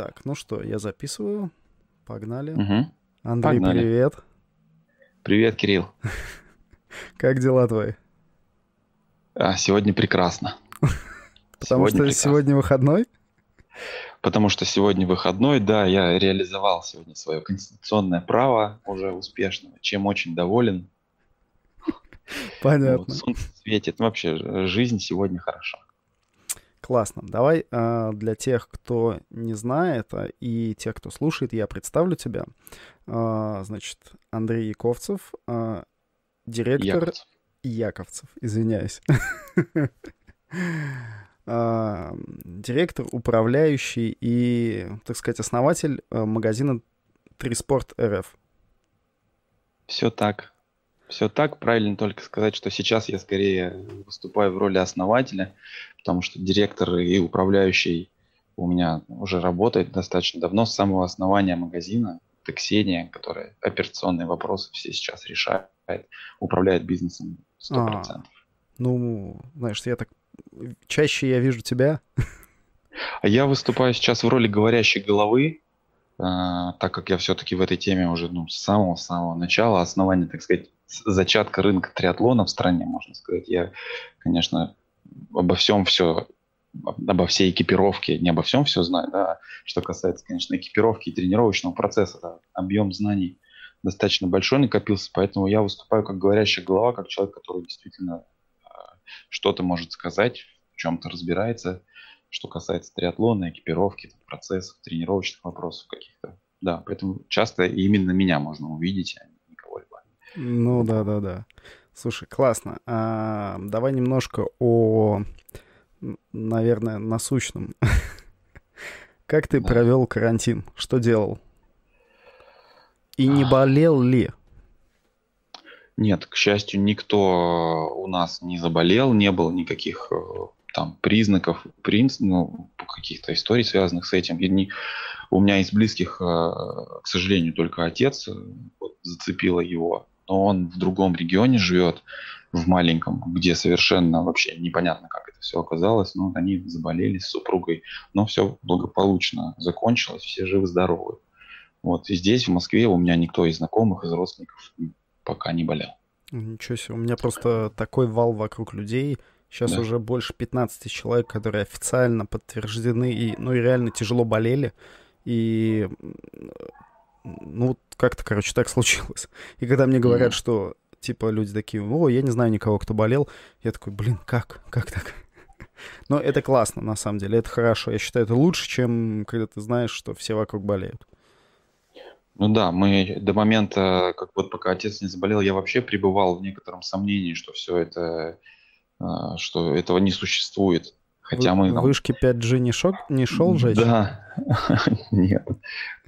Так, ну что, я записываю. Погнали. Угу. Андрей, Погнали. привет. Привет, Кирилл. Как дела твои? А, сегодня прекрасно. Потому что прекрасно. сегодня выходной? Потому что сегодня выходной, да, я реализовал сегодня свое конституционное право уже успешно, чем очень доволен. Понятно. Вот, солнце светит. Вообще, жизнь сегодня хороша. Классно. Давай а, для тех, кто не знает, а, и тех, кто слушает, я представлю тебя. А, Значит, Андрей Яковцев, а, директор Яковлев. Яковцев, извиняюсь. Директор, управляющий и, так сказать, основатель магазина Триспорт РФ. Все так. Все так. Правильно только сказать, что сейчас я скорее выступаю в роли основателя, потому что директор и управляющий у меня уже работает достаточно давно, с самого основания магазина. Это Ксения, которая операционные вопросы все сейчас решает, управляет бизнесом 100%. Ну, знаешь, я так... Чаще я вижу тебя. А я выступаю сейчас в роли говорящей головы, а, так как я все-таки в этой теме уже ну, с самого-самого начала, основания, так сказать, зачатка рынка триатлона в стране, можно сказать. Я, конечно, обо всем все, обо всей экипировке, не обо всем все знаю, да, а что касается, конечно, экипировки и тренировочного процесса, да, объем знаний достаточно большой накопился, поэтому я выступаю как говорящая голова, как человек, который действительно а, что-то может сказать, в чем-то разбирается, что касается триатлона, экипировки, процессов, тренировочных вопросов каких-то. Да, поэтому часто именно меня можно увидеть, а не кого-либо. Ну да, да, да. Слушай, классно. А, давай немножко о, наверное, насущном. Как ты Да. провел карантин? Что делал? И не болел ли? Нет, к счастью, никто у нас не заболел, не было никаких э, там признаков, принц, ну, каких-то историй, связанных с этим. И не- у меня из близких, э, к сожалению, только отец э, вот, зацепило его, но он в другом регионе живет, в маленьком, где совершенно вообще непонятно, как это все оказалось. Но вот они заболели с супругой, но все благополучно закончилось, все живы-здоровы. Вот и здесь, в Москве, у меня никто из знакомых, из родственников пока не болел. Ничего себе, у меня просто такой вал вокруг людей. Сейчас Да. уже больше 15 человек, которые официально подтверждены и, ну, и реально тяжело болели. И, ну, вот как-то, короче, так случилось. И когда мне говорят, Мгм. что, типа, люди такие, о, я не знаю никого, кто болел, я такой, блин, как? Как так? Но это классно, на самом деле, это хорошо. Я считаю, это лучше, чем когда ты знаешь, что все вокруг болеют. Ну да, мы до момента, как вот пока отец не заболел, я вообще пребывал в некотором сомнении, что все это, а, что этого не существует. Хотя Вы- мы там... Вышки 5G не, шел, не шел жечь? Да, нет.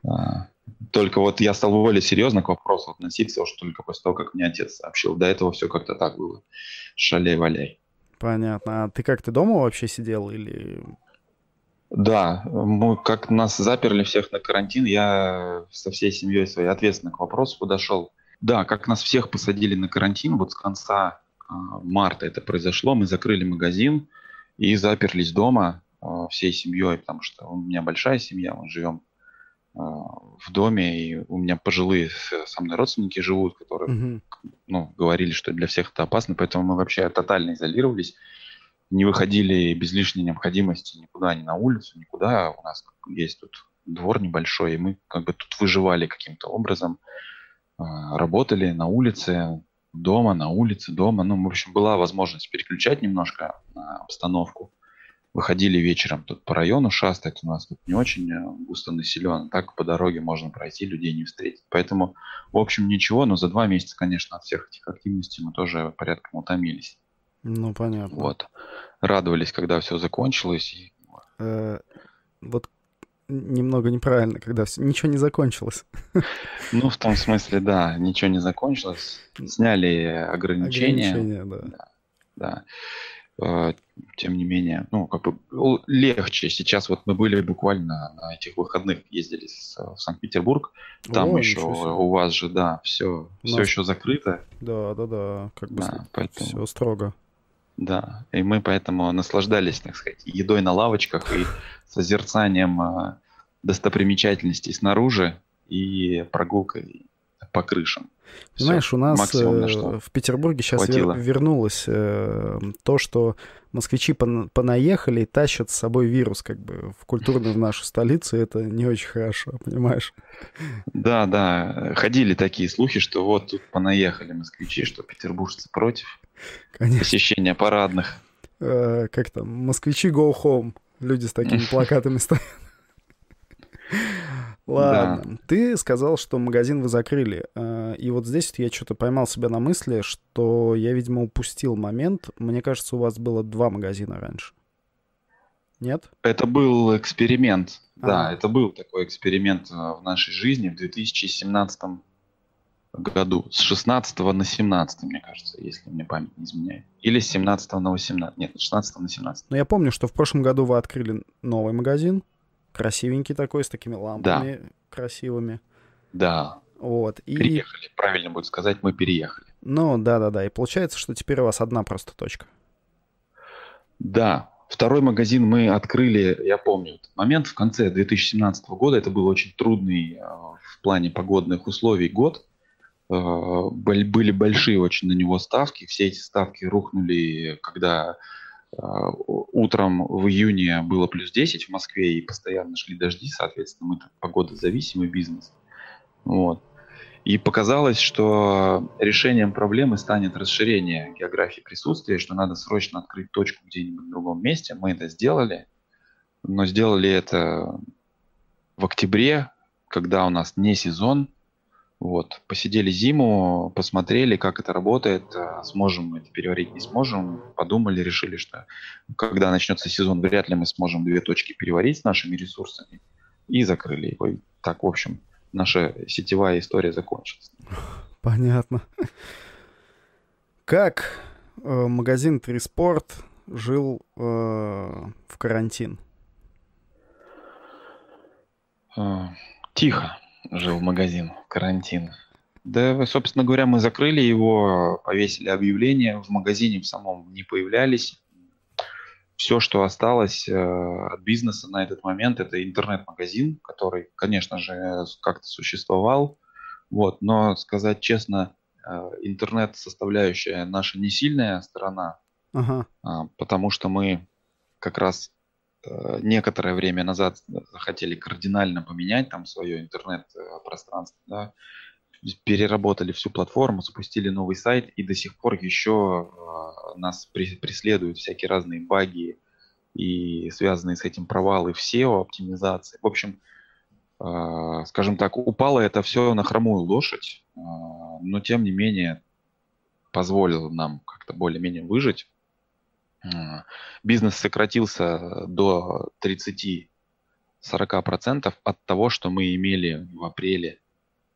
А, Только вот я стал более серьезно к вопросу относиться, уж только после того, как мне отец сообщил. До этого все как-то так было. Шаляй-валяй. Понятно. А ты как, ты дома вообще сидел или... Да, мы как нас заперли всех на карантин, я со всей семьей своей ответственно к вопросу подошел. Да, как нас всех посадили на карантин, вот с конца а, марта это произошло, мы закрыли магазин и заперлись дома а, всей семьей, потому что у меня большая семья, мы живем в доме, и у меня пожилые со мной родственники живут, которые Мгм. ну, говорили, что для всех это опасно, поэтому мы вообще тотально изолировались, не выходили без лишней необходимости никуда, ни на улицу, никуда. У нас есть тут двор небольшой, и мы как бы тут выживали каким-то образом, А, работали на улице, дома, на улице, дома. Ну, в общем, была возможность переключать немножко обстановку. Выходили вечером тут по району шастать, у нас тут не очень э, густо населен, так по дороге можно пройти, людей не встретить. Поэтому, в общем, ничего, но за два месяца, конечно, от всех этих активностей мы тоже порядком утомились. Ну, понятно. Вот. Радовались, когда все закончилось. и Э, вот немного неправильно, когда все, ничего не закончилось. Ну, в том смысле, да, ничего не закончилось. Сняли ограничения. Ограничения, да. Да. Тем не менее, ну, как бы легче. Сейчас вот мы были буквально на этих выходных, ездили в Санкт-Петербург. Там О, еще у вас же, да, все, все нас- еще закрыто. Да, да, да, как бы Да, поэтому, все строго. да. И мы поэтому наслаждались, так сказать, едой на лавочках и созерцанием э, достопримечательностей снаружи и прогулкой по крышам. Знаешь, Все, у нас э, в Петербурге сейчас вер, вернулось э, то, что москвичи пон, понаехали и тащат с собой вирус как бы в культурную в нашу столицу, и это не очень хорошо, понимаешь? Да, да, ходили такие слухи, что вот тут понаехали москвичи, что петербуржцы против Конечно. посещения парадных. Э, как там, москвичи go home, люди с такими плакатами стоят. Ладно. Да. Ты сказал, что магазин вы закрыли. А, и вот здесь я что-то поймал себя на мысли, что я, видимо, упустил момент. Мне кажется, у вас было два магазина раньше. Нет? Это был эксперимент. А. Да, это был такой эксперимент а, в нашей жизни в 2017 году. С 16 на 17, мне кажется, если мне память не изменяет. Или с 17 на 18. Нет, с 16 на 17. Но я помню, что в прошлом году вы открыли новый магазин. Красивенький такой, с такими лампами да. красивыми. Да. Вот. И... Переехали, правильно будет сказать, мы переехали. Ну, да-да-да. И получается, что теперь у вас одна просто точка. Да. Второй магазин мы открыли, я помню, момент в конце 2017 года. Это был очень трудный э, в плане погодных условий год. Э, были большие очень на него ставки. Все эти ставки рухнули, когда утром в июне было плюс 10 в Москве и постоянно шли дожди, соответственно, мы погодозависимый бизнес. Вот. И показалось, что решением проблемы станет расширение географии присутствия, что надо срочно открыть точку где-нибудь в другом месте. Мы это сделали, но сделали это в октябре, когда у нас не сезон, вот, посидели зиму, посмотрели, как это работает, а сможем мы это переварить, не сможем, подумали, решили, что когда начнется сезон, вряд ли мы сможем две точки переварить с нашими ресурсами, и закрыли его. И так, в общем, наша сетевая история закончилась. Понятно. Как э, магазин Триспорт жил э, в карантин? Э, тихо жил магазин, карантин. Да, собственно говоря, мы закрыли его, повесили объявление, в магазине в самом не появлялись. Все, что осталось э, от бизнеса на этот момент, это интернет-магазин, который, конечно же, как-то существовал. Вот, но сказать честно, э, интернет-составляющая наша не сильная сторона, ага. э, потому что мы как раз некоторое время назад захотели кардинально поменять там свое интернет-пространство, да, переработали всю платформу, запустили новый сайт, и до сих пор еще э, нас преследуют всякие разные баги и связанные с этим провалы в SEO, оптимизации. В общем, э, скажем так, упало это все на хромую лошадь, но тем не менее позволило нам как-то более-менее выжить бизнес сократился до 30-40% от того, что мы имели в апреле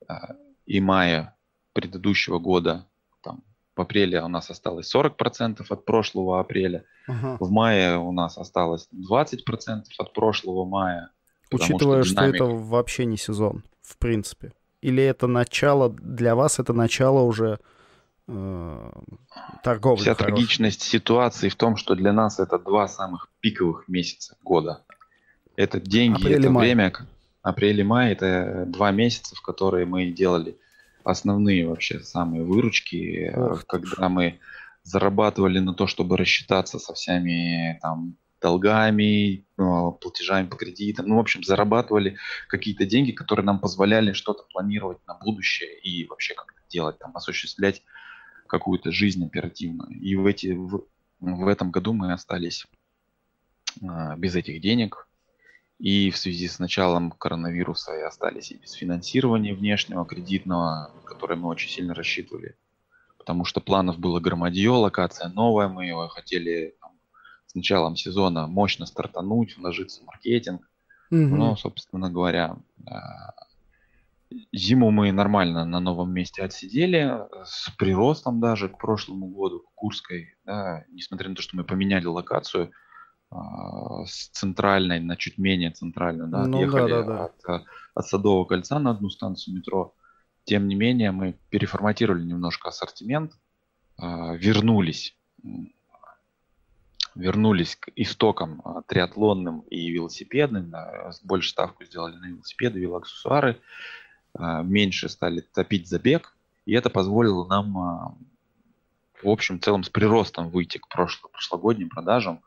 а, и мае предыдущего года. Там, в апреле у нас осталось 40% от прошлого апреля, ага. в мае у нас осталось 20% от прошлого мая. Учитывая, что, динамика... что это вообще не сезон, в принципе. Или это начало, для вас это начало уже торговли. Вся хорошей. трагичность ситуации в том, что для нас это два самых пиковых месяца года. Это деньги, апрель это май. время. Апрель и май это два месяца, в которые мы делали основные вообще самые выручки, э, Ох, когда мы зарабатывали на то, чтобы рассчитаться со всеми там долгами, ну, платежами по кредитам. Ну, в общем, зарабатывали какие-то деньги, которые нам позволяли что-то планировать на будущее и вообще как-то делать, там, осуществлять какую-то жизнь оперативную. И в, эти, в, в этом году мы остались а, без этих денег. И в связи с началом коронавируса и остались и без финансирования внешнего, кредитного, которое мы очень сильно рассчитывали. Потому что планов было громадье, локация новая, мы его хотели там, с началом сезона мощно стартануть, вложиться в маркетинг. Угу. Но, собственно говоря, а, Зиму мы нормально на новом месте отсидели, с приростом даже к прошлому году, к Курской, да, несмотря на то, что мы поменяли локацию а, с центральной на чуть менее центральную, да, ну, отъехали да, да, да. От, от Садового кольца на одну станцию метро. Тем не менее, мы переформатировали немножко ассортимент, а, вернулись вернулись к истокам триатлонным и велосипедным, да, больше ставку сделали на велосипеды, велоаксессуары, меньше стали топить забег, и это позволило нам а, в общем целом с приростом выйти к прошло, прошлогодним продажам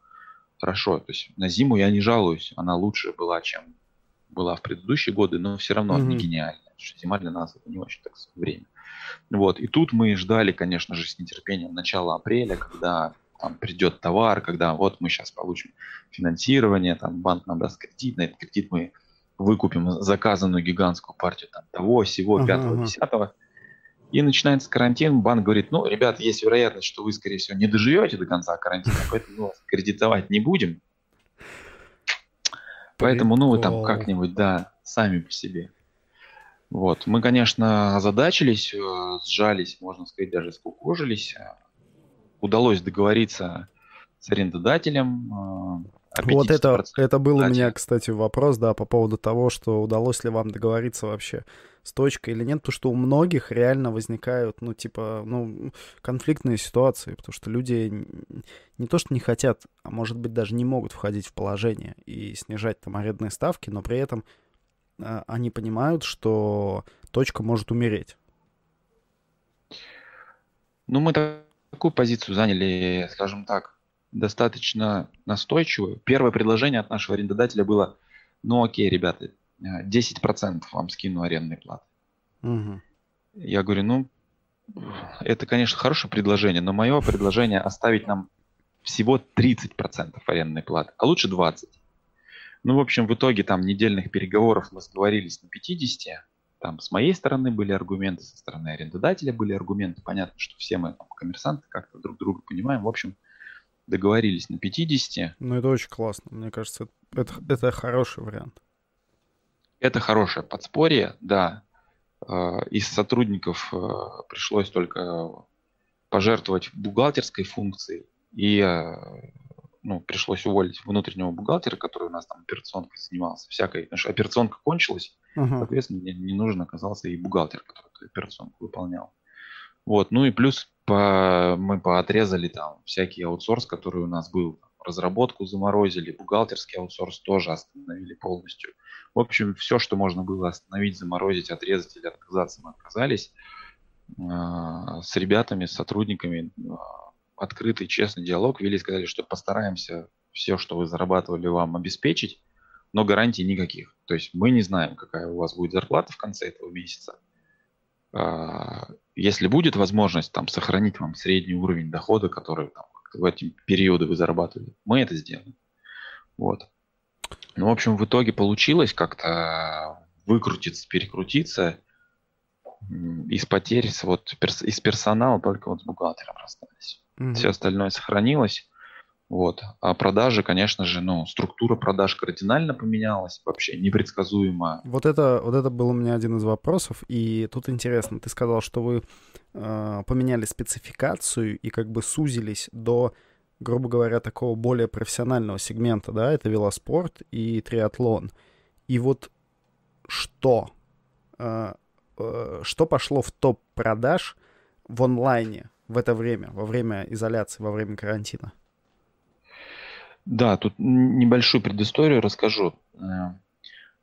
хорошо. То есть на зиму я не жалуюсь, она лучше была, чем была в предыдущие годы, но все равно mm-hmm. не гениально. Зима для нас это не очень так время. Вот. И тут мы ждали, конечно же, с нетерпением начала апреля, когда там придет товар, когда вот мы сейчас получим финансирование, там банк нам даст кредит, на этот кредит мы выкупим заказанную гигантскую партию там, того, всего, пятого, десятого. И начинается карантин, банк говорит, ну, ребят, есть вероятность, что вы, скорее всего, не доживете до конца карантина, поэтому мы кредитовать не будем. Поэтому, ну, вы там как-нибудь, да, сами по себе. Вот. Мы, конечно, озадачились, э, сжались, можно сказать, даже скукожились. Удалось договориться с арендодателем. Э, вот это, это был у меня, кстати, вопрос, да, по поводу того, что удалось ли вам договориться вообще с точкой или нет, потому что у многих реально возникают, ну, типа, ну, конфликтные ситуации, потому что люди не то что не хотят, а может быть даже не могут входить в положение и снижать там арендные ставки, но при этом а, они понимают, что точка может умереть. Ну, мы такую позицию заняли, скажем так, достаточно настойчивую. Первое предложение от нашего арендодателя было, ну окей, ребята, 10% вам скину арендной платы. Угу. Я говорю, ну, это, конечно, хорошее предложение, но мое предложение оставить нам всего 30% арендной платы, а лучше 20%. Ну, в общем, в итоге там недельных переговоров мы сговорились на 50. Там с моей стороны были аргументы, со стороны арендодателя были аргументы. Понятно, что все мы там, коммерсанты как-то друг друга понимаем. В общем, договорились на 50. Ну, это очень классно. Мне кажется, это, это хороший вариант. Это хорошее подспорье, да. Э, из сотрудников э, пришлось только пожертвовать бухгалтерской функцией и э, ну, пришлось уволить внутреннего бухгалтера, который у нас там операционкой занимался, всякой, потому что операционка кончилась, uh-huh. соответственно, мне не нужен оказался и бухгалтер, который эту операционку выполнял. Вот, ну и плюс по, мы поотрезали там всякий аутсорс, который у нас был, разработку заморозили, бухгалтерский аутсорс тоже остановили полностью. В общем, все, что можно было остановить, заморозить, отрезать или отказаться, мы отказались. А, с ребятами, с сотрудниками а, открытый, честный диалог вели, сказали, что постараемся все, что вы зарабатывали, вам обеспечить, но гарантий никаких. То есть мы не знаем, какая у вас будет зарплата в конце этого месяца. А, если будет возможность там сохранить вам средний уровень дохода, который там, в эти периоды вы зарабатывали, мы это сделаем. Вот. Ну, в общем, в итоге получилось как-то выкрутиться, перекрутиться. Из потерь, вот из персонала только вот с бухгалтером расстались. Угу. Все остальное сохранилось. Вот. А продажи, конечно же, ну, структура продаж кардинально поменялась, вообще непредсказуемо. Вот это, вот это был у меня один из вопросов, и тут интересно, ты сказал, что вы э, поменяли спецификацию и как бы сузились до, грубо говоря, такого более профессионального сегмента, да, это велоспорт и триатлон. И вот что, э, э, что пошло в топ продаж в онлайне в это время, во время изоляции, во время карантина? Да, тут небольшую предысторию расскажу. Э,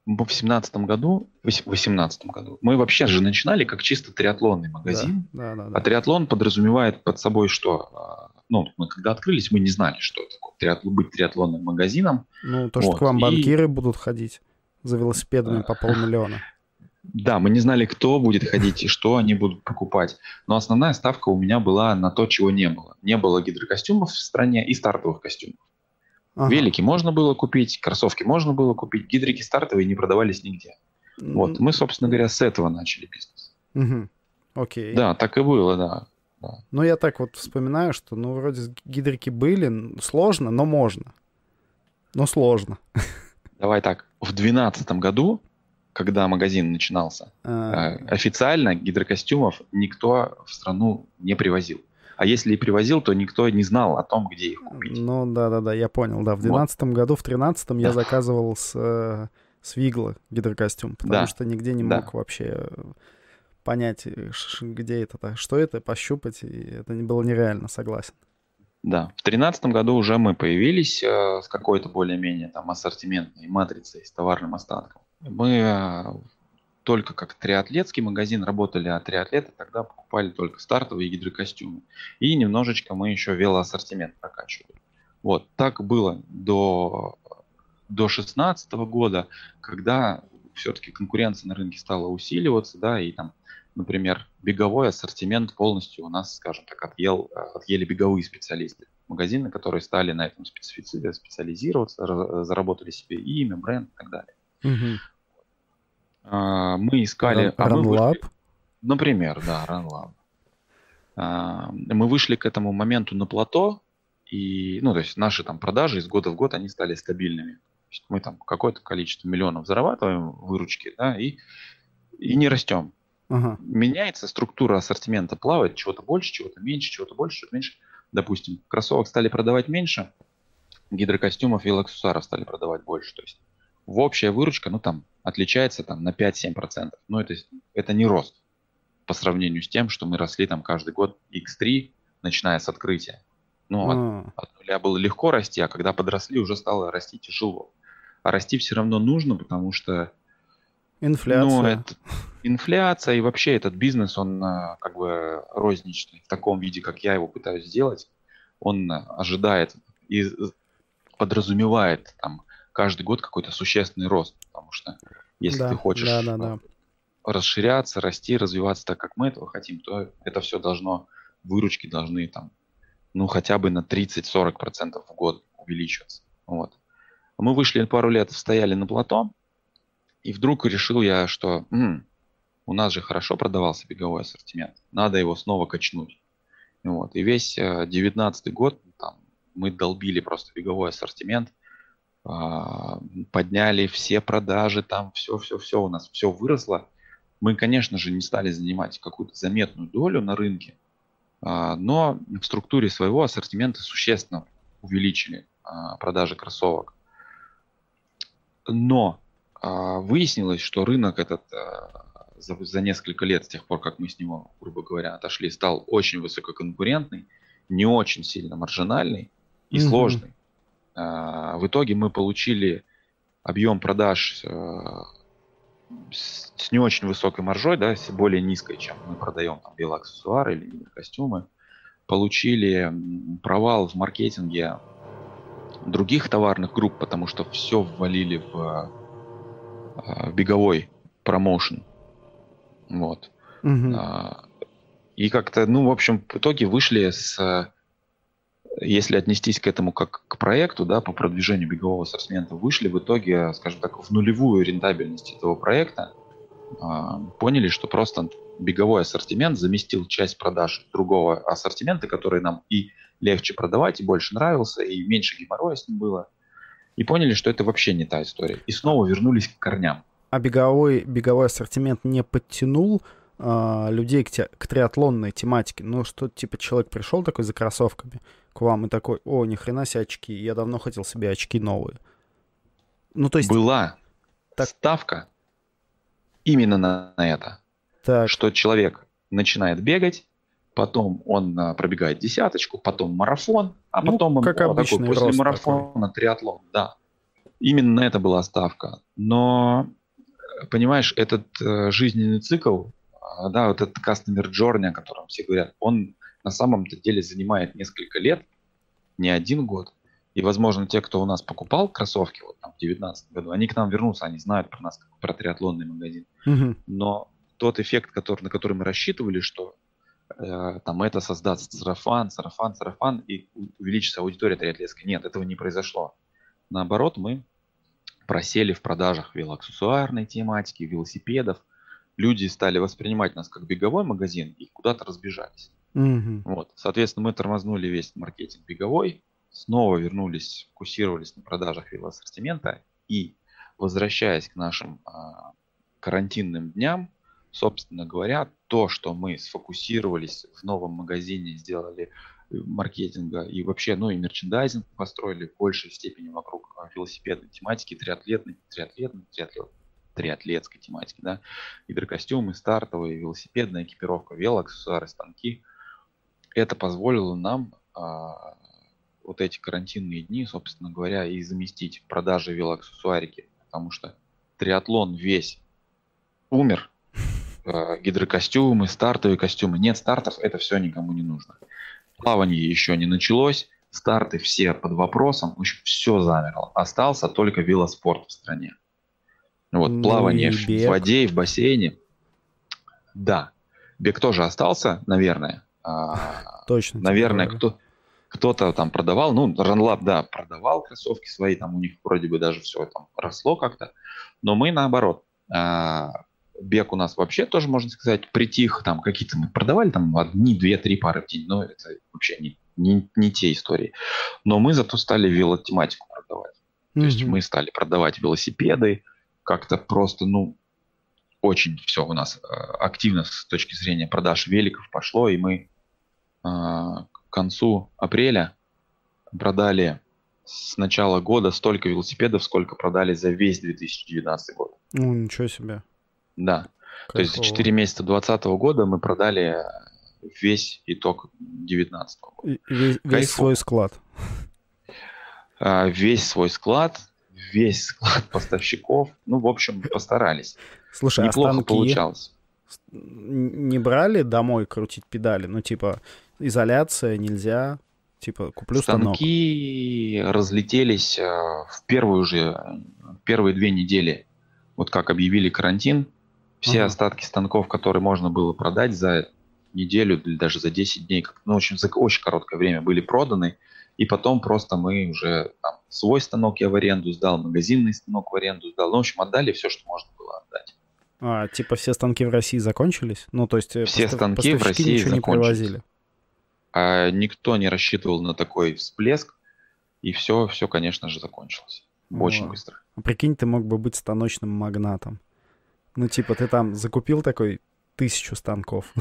в семнадцатом году, в восемнадцатом году, мы вообще же начинали как чисто триатлонный магазин. Да, да, да, да. А триатлон подразумевает под собой что? Э, ну, мы когда открылись, мы не знали, что такое триатлон, быть триатлонным магазином. Ну, то, что вот. к вам банкиры и... будут ходить за велосипедами по полмиллиона. Да, мы не знали, кто будет ходить и что они будут покупать. Но основная ставка у меня была на то, чего не было. Не было гидрокостюмов в стране и стартовых костюмов. Ага. Велики можно было купить, кроссовки можно было купить, гидрики стартовые не продавались нигде. Вот, мы, собственно говоря, с этого начали бизнес. Угу. Окей. Да, так и было, да. да. Ну, я так вот вспоминаю, что, ну, вроде гидрики были, сложно, но можно. Но сложно. Давай так, в 2012 году когда магазин начинался, а... официально гидрокостюмов никто в страну не привозил. А если и привозил, то никто не знал о том, где их купить. Ну да, да, да, я понял. Да, в 2012 вот. году, в 2013 я заказывал с, э, с Вигла гидрокостюм, потому да. что нигде не мог да. вообще понять, где это, что это, пощупать, и это было нереально, согласен. Да, в тринадцатом году уже мы появились э, с какой-то более-менее там ассортиментной матрицей с товарным остатком. Мы э, только как триатлетский магазин работали, а триатлеты тогда покупали только стартовые гидрокостюмы. И немножечко мы еще велоассортимент прокачивали. Вот, так было до, до 16 года, когда все-таки конкуренция на рынке стала усиливаться, да, и там, например, беговой ассортимент полностью у нас, скажем так, отъел, отъели беговые специалисты. Магазины, которые стали на этом специализироваться, заработали себе имя, бренд и так далее. Угу. А, мы искали... Run, а мы вышли, например, да, RunLab. А, мы вышли к этому моменту на плато, и, ну, то есть наши там продажи из года в год, они стали стабильными. мы там какое-то количество миллионов зарабатываем выручки, да, и, и не растем. Ага. Меняется структура ассортимента, плавает чего-то больше, чего-то меньше, чего-то больше, чего-то меньше. Допустим, кроссовок стали продавать меньше, гидрокостюмов и аксессуаров стали продавать больше. То есть в общая выручка, ну там, отличается там на 5-7%. Но это, это не рост по сравнению с тем, что мы росли там каждый год X3, начиная с открытия. Ну, от, а. от нуля было легко расти, а когда подросли, уже стало расти тяжело. А расти все равно нужно, потому что... Инфляция. Ну, это, инфляция и вообще этот бизнес, он а, как бы розничный в таком виде, как я его пытаюсь сделать, он ожидает и подразумевает там каждый год какой-то существенный рост, потому что если да, ты хочешь да, да, да. расширяться, расти, развиваться так, как мы этого хотим, то это все должно, выручки должны там, ну, хотя бы на 30-40% в год увеличиваться. Вот. Мы вышли пару лет, стояли на плато, и вдруг решил я, что м-м, у нас же хорошо продавался беговой ассортимент, надо его снова качнуть. Вот. И весь 19 год там, мы долбили просто беговой ассортимент – подняли все продажи, там все-все-все у нас, все выросло. Мы, конечно же, не стали занимать какую-то заметную долю на рынке, а, но в структуре своего ассортимента существенно увеличили а, продажи кроссовок. Но выяснилось, что рынок этот за, за несколько лет, с тех пор, как мы с него, грубо говоря, отошли, стал очень высококонкурентный, не очень сильно маржинальный и mm-hmm. сложный. А, в итоге мы получили объем продаж э, с не очень высокой маржой, да, более низкой, чем мы продаем там велоаксессуары или костюмы. Получили провал в маркетинге других товарных групп, потому что все ввалили в, э, в беговой промоушен. Вот. Угу. И как-то, ну, в общем, в итоге вышли с если отнестись к этому как к проекту, да, по продвижению бегового ассортимента, вышли в итоге, скажем так, в нулевую рентабельность этого проекта, а, поняли, что просто беговой ассортимент заместил часть продаж другого ассортимента, который нам и легче продавать, и больше нравился, и меньше геморроя с ним было. И поняли, что это вообще не та история. И снова вернулись к корням. А беговой, беговой ассортимент не подтянул э, людей к, те, к триатлонной тематике? Ну, что типа человек пришел такой за кроссовками, к вам и такой, о, ни хрена себе очки, я давно хотел себе очки новые. Ну, то есть... Была так... ставка именно на, на это. Так. Что человек начинает бегать, потом он а, пробегает десяточку, потом марафон, а ну, потом он как такой, после марафона такой. триатлон. Да. Именно на это была ставка. Но, понимаешь, этот э, жизненный цикл, э, да, вот этот customer journey, о котором все говорят, он на самом-то деле занимает несколько лет, не один год. И, возможно, те, кто у нас покупал кроссовки вот там в 2019 году, они к нам вернутся, они знают про нас, как про триатлонный магазин. Угу. Но тот эффект, который, на который мы рассчитывали, что э, там это создаст сарафан, сарафан, сарафан, и увеличится аудитория триатлетской. Нет, этого не произошло. Наоборот, мы просели в продажах велоаксессуарной тематики, велосипедов. Люди стали воспринимать нас как беговой магазин и куда-то разбежались. Угу. Вот, соответственно, мы тормознули весь маркетинг беговой, снова вернулись, фокусировались на продажах велоассортимента и, возвращаясь к нашим а, карантинным дням, собственно говоря, то, что мы сфокусировались в новом магазине, сделали э, маркетинга и вообще, ну и мерчендайзинг построили в большей степени вокруг а, велосипедной тематики, триатлетной, триатлетной, триатлет, триатлетской тематики, да, гидрокостюмы, стартовые, велосипедная экипировка, велоаксессуары, станки – это позволило нам а, вот эти карантинные дни, собственно говоря, и заместить продажи велоаксессуарики, потому что триатлон весь умер, э, гидрокостюмы, стартовые костюмы, нет стартов, это все никому не нужно. Плавание еще не началось, старты все под вопросом, в общем, все замерло. Остался только велоспорт в стране. Вот ну плавание в воде и в бассейне. Да, бег тоже остался, наверное. А, Точно. Наверное, кто, кто-то там продавал, ну, Runlab, да, продавал кроссовки свои, там у них вроде бы даже все там росло как-то, но мы наоборот. А, бег у нас вообще тоже, можно сказать, притих, там какие-то мы продавали там одни, две, три пары в день, но это вообще не, не, не те истории. Но мы зато стали велотематику продавать. Mm-hmm. То есть мы стали продавать велосипеды, как-то просто, ну, очень все у нас э, активно с точки зрения продаж великов пошло, и мы к концу апреля продали с начала года столько велосипедов, сколько продали за весь 2019 год. Ну, ничего себе. Да. Какого? То есть за 4 месяца 2020 года мы продали весь итог 2019 года. весь, весь свой склад. А, весь свой склад, весь склад поставщиков. Ну, в общем, постарались. Слушай, а Неплохо а станки получалось. Не брали домой крутить педали? Ну, типа, изоляция, нельзя. Типа, куплю Станки станок. разлетелись э, в первую же, первые две недели, вот как объявили карантин, все ага. остатки станков, которые можно было продать за неделю или даже за 10 дней, ну, общем, за очень короткое время были проданы, и потом просто мы уже там, свой станок я в аренду сдал, магазинный станок в аренду сдал, ну, в общем, отдали все, что можно было отдать. А, типа все станки в России закончились? Ну, то есть э, все постав... станки в России ничего закончились. не привозили? А никто не рассчитывал на такой всплеск, и все, все, конечно же, закончилось. Очень О. быстро. А прикинь, ты мог бы быть станочным магнатом. Ну, типа, ты там закупил такой тысячу станков.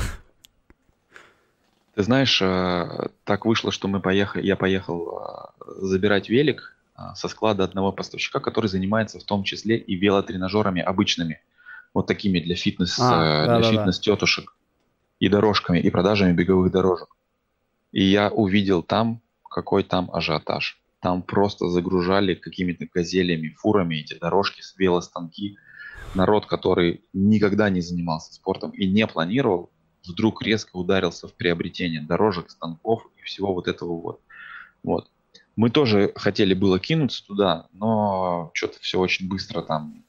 Ты знаешь, э, так вышло, что мы поехали, я поехал э, забирать велик со склада одного поставщика, который занимается в том числе и велотренажерами обычными, вот такими для фитнес, а, для да, фитнес тетушек и дорожками и продажами беговых дорожек. И я увидел там, какой там ажиотаж. Там просто загружали какими-то газелями, фурами эти дорожки, велостанки. Народ, который никогда не занимался спортом и не планировал, вдруг резко ударился в приобретение дорожек, станков и всего вот этого вот. Вот. Мы тоже хотели было кинуться туда, но что-то все очень быстро там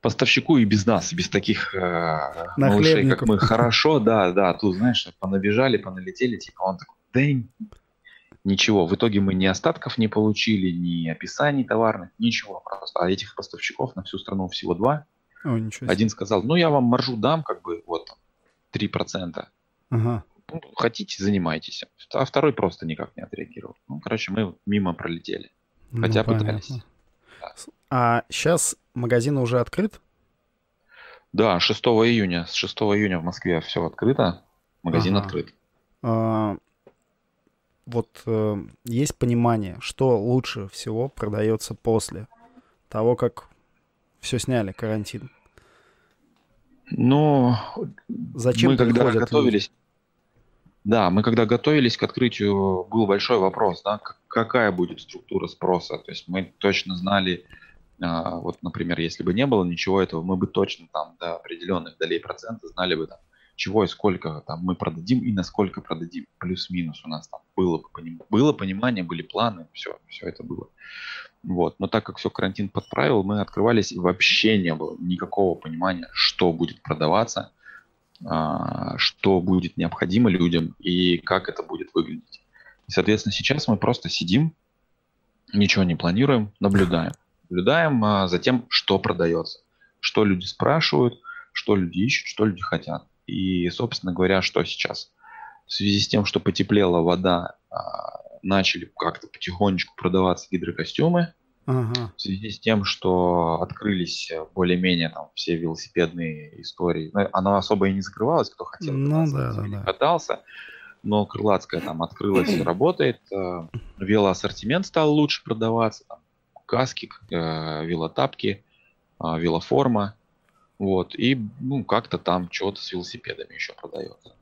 поставщику и без нас, без таких э, малышей, как мы, хорошо, да, да, тут, знаешь, понабежали, поналетели, типа он такой, да ничего, в итоге мы ни остатков не получили, ни описаний товарных, ничего просто. А этих поставщиков на всю страну всего два. О, Один сказал, ну я вам маржу дам, как бы, вот, 3%. Ага. Ну, хотите, занимайтесь. А второй просто никак не отреагировал. Ну, короче, мы мимо пролетели. Ну, Хотя ну, пытались. А сейчас магазин уже открыт? Да, 6 июня. С 6 июня в Москве все открыто. Магазин ага. открыт. А, вот э, есть понимание, что лучше всего продается после того, как все сняли, карантин? Ну, Зачем мы когда готовились, люди? Да, мы когда готовились к открытию, был большой вопрос, да, какая будет структура спроса. То есть мы точно знали, а, вот, например, если бы не было ничего этого, мы бы точно там до определенных долей процента знали бы там, чего и сколько там мы продадим и насколько продадим. Плюс-минус у нас там было, было понимание, были планы, все, все это было. Вот. Но так как все карантин подправил, мы открывались, и вообще не было никакого понимания, что будет продаваться, что будет необходимо людям и как это будет выглядеть. И, соответственно, сейчас мы просто сидим, ничего не планируем, наблюдаем. Наблюдаем а, за тем, что продается, что люди спрашивают, что люди ищут, что люди хотят. И, собственно говоря, что сейчас? В связи с тем, что потеплела вода, а, начали как-то потихонечку продаваться гидрокостюмы. Ага. В связи с тем, что открылись более-менее там все велосипедные истории. Ну, оно особо и не закрывалось, кто хотел. Ну, да, да, да. Катался. Но Крылатская там открылась и работает. Э, велоассортимент стал лучше продаваться. Там, каски, э, велотапки, э, велоформа. Вот. И ну, как-то там что-то с велосипедами еще продается.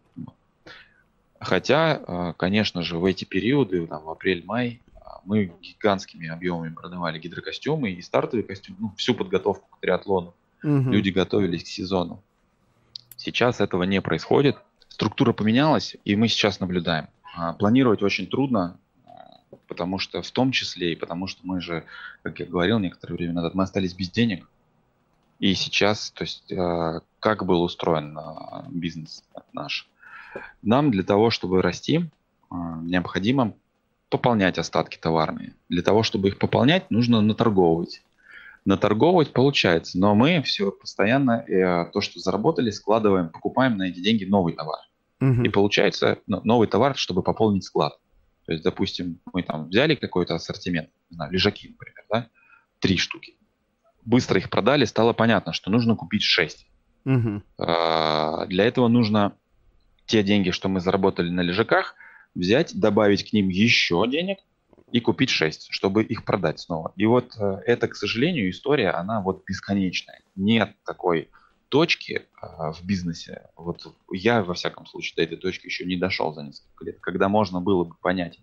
Хотя, э, конечно же, в эти периоды, там, в апрель-май, мы гигантскими объемами продавали гидрокостюмы и стартовый костюм, ну, всю подготовку к триатлону. Угу. Люди готовились к сезону. Сейчас этого не происходит. Структура поменялась, и мы сейчас наблюдаем. А, планировать очень трудно, потому что в том числе и потому что мы же, как я говорил некоторое время назад, мы остались без денег. И сейчас, то есть, а, как был устроен а, бизнес наш? Нам для того, чтобы расти, необходимо пополнять остатки товарные. Для того, чтобы их пополнять, нужно наторговывать. Наторговывать получается, но мы все постоянно э, то, что заработали, складываем, покупаем на эти деньги новый товар. Угу. И получается ну, новый товар, чтобы пополнить склад. То есть, допустим, мы там взяли какой-то ассортимент, не знаю, лежаки, например, да, три штуки. Быстро их продали, стало понятно, что нужно купить шесть. Угу. Для этого нужно те деньги, что мы заработали на лежаках, взять, добавить к ним еще денег и купить 6, чтобы их продать снова. И вот э, это, к сожалению, история, она вот бесконечная. Нет такой точки э, в бизнесе, вот я, во всяком случае, до этой точки еще не дошел за несколько лет, когда можно было бы понять,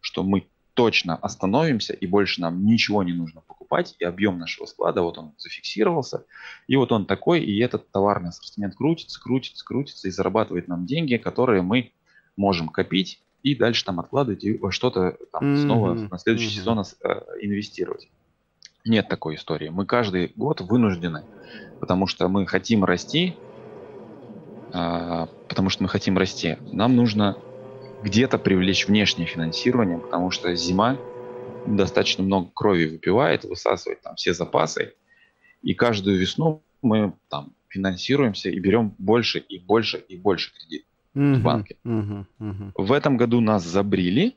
что мы точно остановимся, и больше нам ничего не нужно покупать, и объем нашего склада, вот он зафиксировался, и вот он такой, и этот товарный ассортимент крутится, крутится, крутится, и зарабатывает нам деньги, которые мы можем копить и дальше там откладывать и во что-то там mm-hmm. снова на следующий mm-hmm. сезон э, инвестировать. Нет такой истории. Мы каждый год вынуждены, потому что мы хотим расти, э, потому что мы хотим расти. Нам нужно где-то привлечь внешнее финансирование, потому что зима достаточно много крови выпивает, высасывает там все запасы, и каждую весну мы там финансируемся и берем больше и больше и больше кредит в банке. В этом году нас забрили,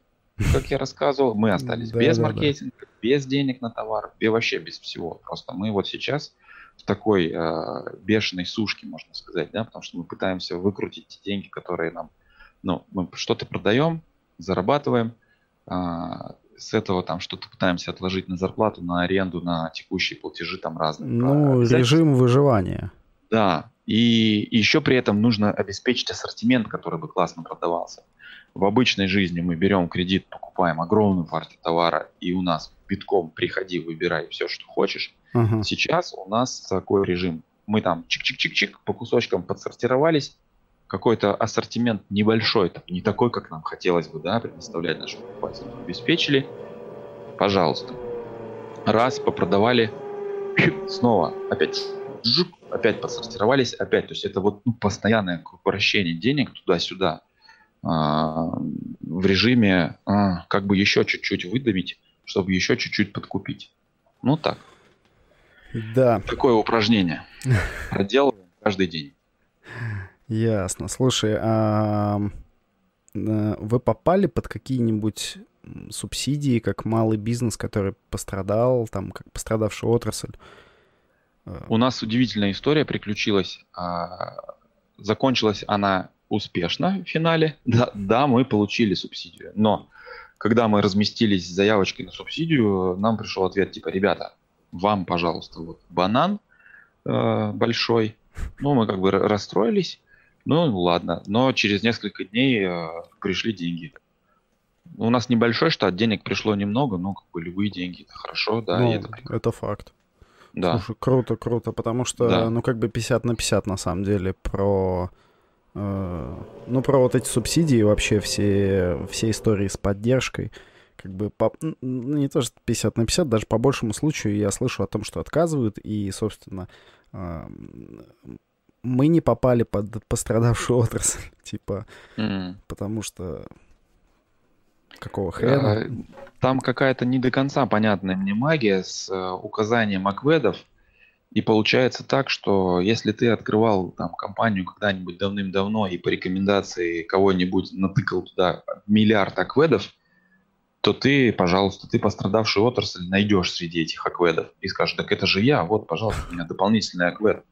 как я рассказывал, мы остались без маркетинга, без денег на товар, вообще без всего. Просто мы вот сейчас в такой э, бешеной сушке, можно сказать, да, потому что мы пытаемся выкрутить те деньги, которые нам, ну, мы что-то продаем, зарабатываем, э, с этого там что-то пытаемся отложить на зарплату, на аренду, на текущие платежи там разные. Ну, режим выживания. Да, и еще при этом нужно обеспечить ассортимент, который бы классно продавался. В обычной жизни мы берем кредит, покупаем огромную партию товара, и у нас битком приходи, выбирай все, что хочешь. Uh-huh. Сейчас у нас такой режим. Мы там чик-чик-чик-чик по кусочкам подсортировались, какой-то ассортимент небольшой, там, не такой, как нам хотелось бы, да, предоставлять нашим покупателям, обеспечили, пожалуйста. Раз, попродавали, снова опять жук, опять подсортировались, опять. То есть это вот ну, постоянное вращение денег туда-сюда а, в режиме а, как бы еще чуть-чуть выдавить, чтобы еще чуть-чуть подкупить. Ну так. Да. Такое упражнение. Проделываем каждый день. Ясно. Слушай, а э, вы попали под какие-нибудь субсидии, как малый бизнес, который пострадал, там, как пострадавшая отрасль? У нас удивительная история приключилась. А, закончилась она успешно в финале. Да, да, мы получили субсидию. Но когда мы разместились с заявочкой на субсидию, нам пришел ответ типа, ребята, вам, пожалуйста, вот банан э, большой. Ну, мы как бы расстроились. Ну, ладно. Но через несколько дней э, пришли деньги. У нас небольшой штат, денег пришло немного, но как бы любые деньги, это хорошо, да, ну, это Это факт. Да. Слушай, круто, круто, потому что, да. ну, как бы 50 на 50 на самом деле про... Э, ну, про вот эти субсидии вообще все, все истории с поддержкой. Как бы, по, ну, не то, что 50 на 50, даже по большему случаю я слышу о том, что отказывают, и, собственно, э, мы не попали под пострадавшую отрасль, типа, mm. потому что Какого хрена? Э, там какая-то не до конца понятная мне магия с э, указанием акведов. И получается так, что если ты открывал там компанию когда-нибудь давным-давно и по рекомендации кого-нибудь натыкал туда миллиард акведов, то ты, пожалуйста, ты пострадавшую отрасль найдешь среди этих акведов и скажешь, так это же я, вот, пожалуйста, у меня дополнительный аквед.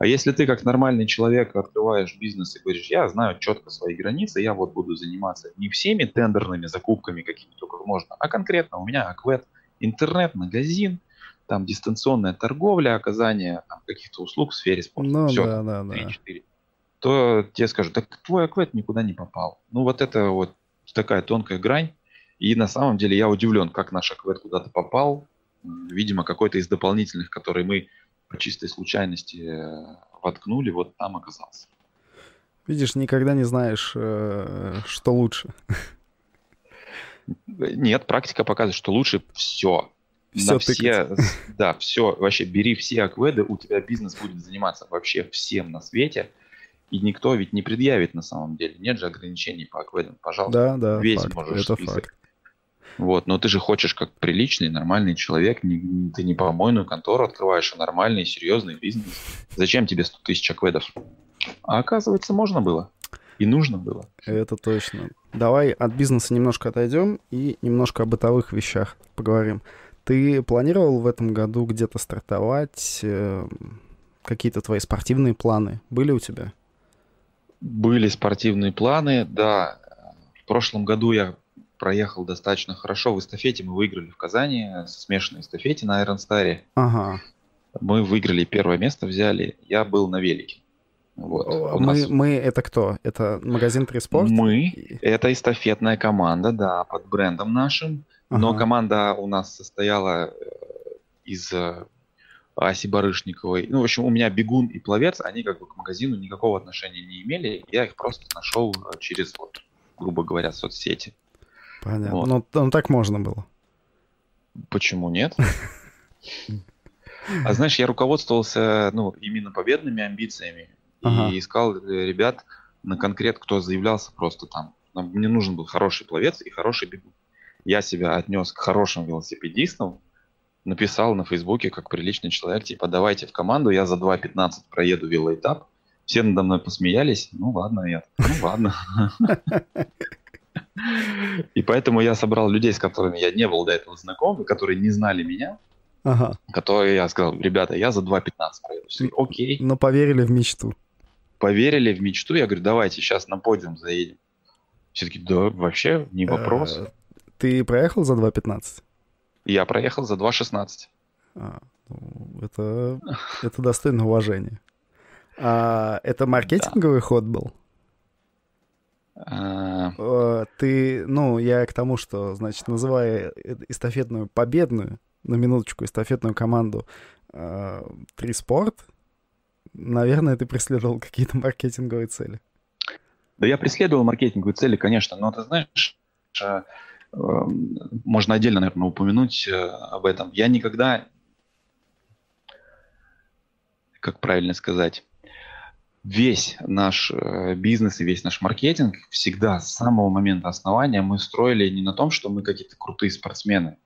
А если ты как нормальный человек открываешь бизнес и говоришь, я знаю четко свои границы, я вот буду заниматься не всеми тендерными закупками, какими только можно, а конкретно у меня Аквет, интернет-магазин, там дистанционная торговля, оказание там, каких-то услуг в сфере спорта. Ну, Все, да, да, 3, да. 4. то тебе скажут, так твой аквет никуда не попал. Ну вот это вот такая тонкая грань. И на самом деле я удивлен, как наш аквет куда-то попал. Видимо, какой-то из дополнительных, который мы по чистой случайности э, воткнули, вот там оказался. Видишь, никогда не знаешь, э, что лучше. Нет, практика показывает, что лучше все. Все, все да, все, вообще бери все акведы, у тебя бизнес будет заниматься вообще всем на свете, и никто ведь не предъявит на самом деле. Нет же ограничений по акведам, пожалуйста. Да, да, весь факт, можешь это список. факт. Вот, но ты же хочешь как приличный, нормальный человек, не, ты не помойную контору открываешь, а нормальный, серьезный бизнес. Зачем тебе 100 тысяч акведов? А оказывается, можно было. И нужно было. Это точно. Давай от бизнеса немножко отойдем и немножко о бытовых вещах поговорим. Ты планировал в этом году где-то стартовать? Э, какие-то твои спортивные планы были у тебя? Были спортивные планы, да. В прошлом году я проехал достаточно хорошо в эстафете. Мы выиграли в Казани смешанной эстафете на Iron Star. Ага. Мы выиграли первое место, взяли. Я был на велике. Вот. Мы, нас... мы это кто? Это магазин Приспорт? Мы. Это эстафетная команда, да, под брендом нашим. Ага. Но команда у нас состояла э, из э, Аси Барышниковой. Ну, в общем, у меня бегун и пловец, они как бы к магазину никакого отношения не имели. Я их просто нашел э, через, вот, грубо говоря, соцсети. Понятно. Вот. Ну, ну, так можно было. Почему нет? А знаешь, я руководствовался ну, именно победными амбициями ага. и искал э, ребят на конкрет, кто заявлялся просто там. Мне нужен был хороший пловец и хороший бегун. Я себя отнес к хорошим велосипедистам, написал на Фейсбуке, как приличный человек, типа, давайте в команду, я за 2.15 проеду велоэтап. Все надо мной посмеялись. Ну ладно, я. Ну ладно. И поэтому я собрал людей, с которыми я не был до этого знаком, которые не знали меня, ага. которые я сказал, ребята, я за 2.15 проеду. Все, окей. Но поверили в мечту. Поверили в мечту. Я говорю, давайте сейчас на подиум заедем. Все таки да, вообще не вопрос. Э, ты проехал за 2.15? Я проехал за 2.16. А, ну, это, это достойно уважения. А, это маркетинговый да. ход был? А... Э, ты, ну, я к тому, что, значит, называя эстафетную победную, на минуточку, эстафетную команду э, Три Спорт, наверное, ты преследовал какие-то маркетинговые цели. Да, я преследовал маркетинговые цели, конечно, но ты знаешь, э, можно отдельно, наверное, упомянуть об этом. Я никогда, как правильно сказать, весь наш э, бизнес и весь наш маркетинг всегда с самого момента основания мы строили не на том, что мы какие-то крутые спортсмены,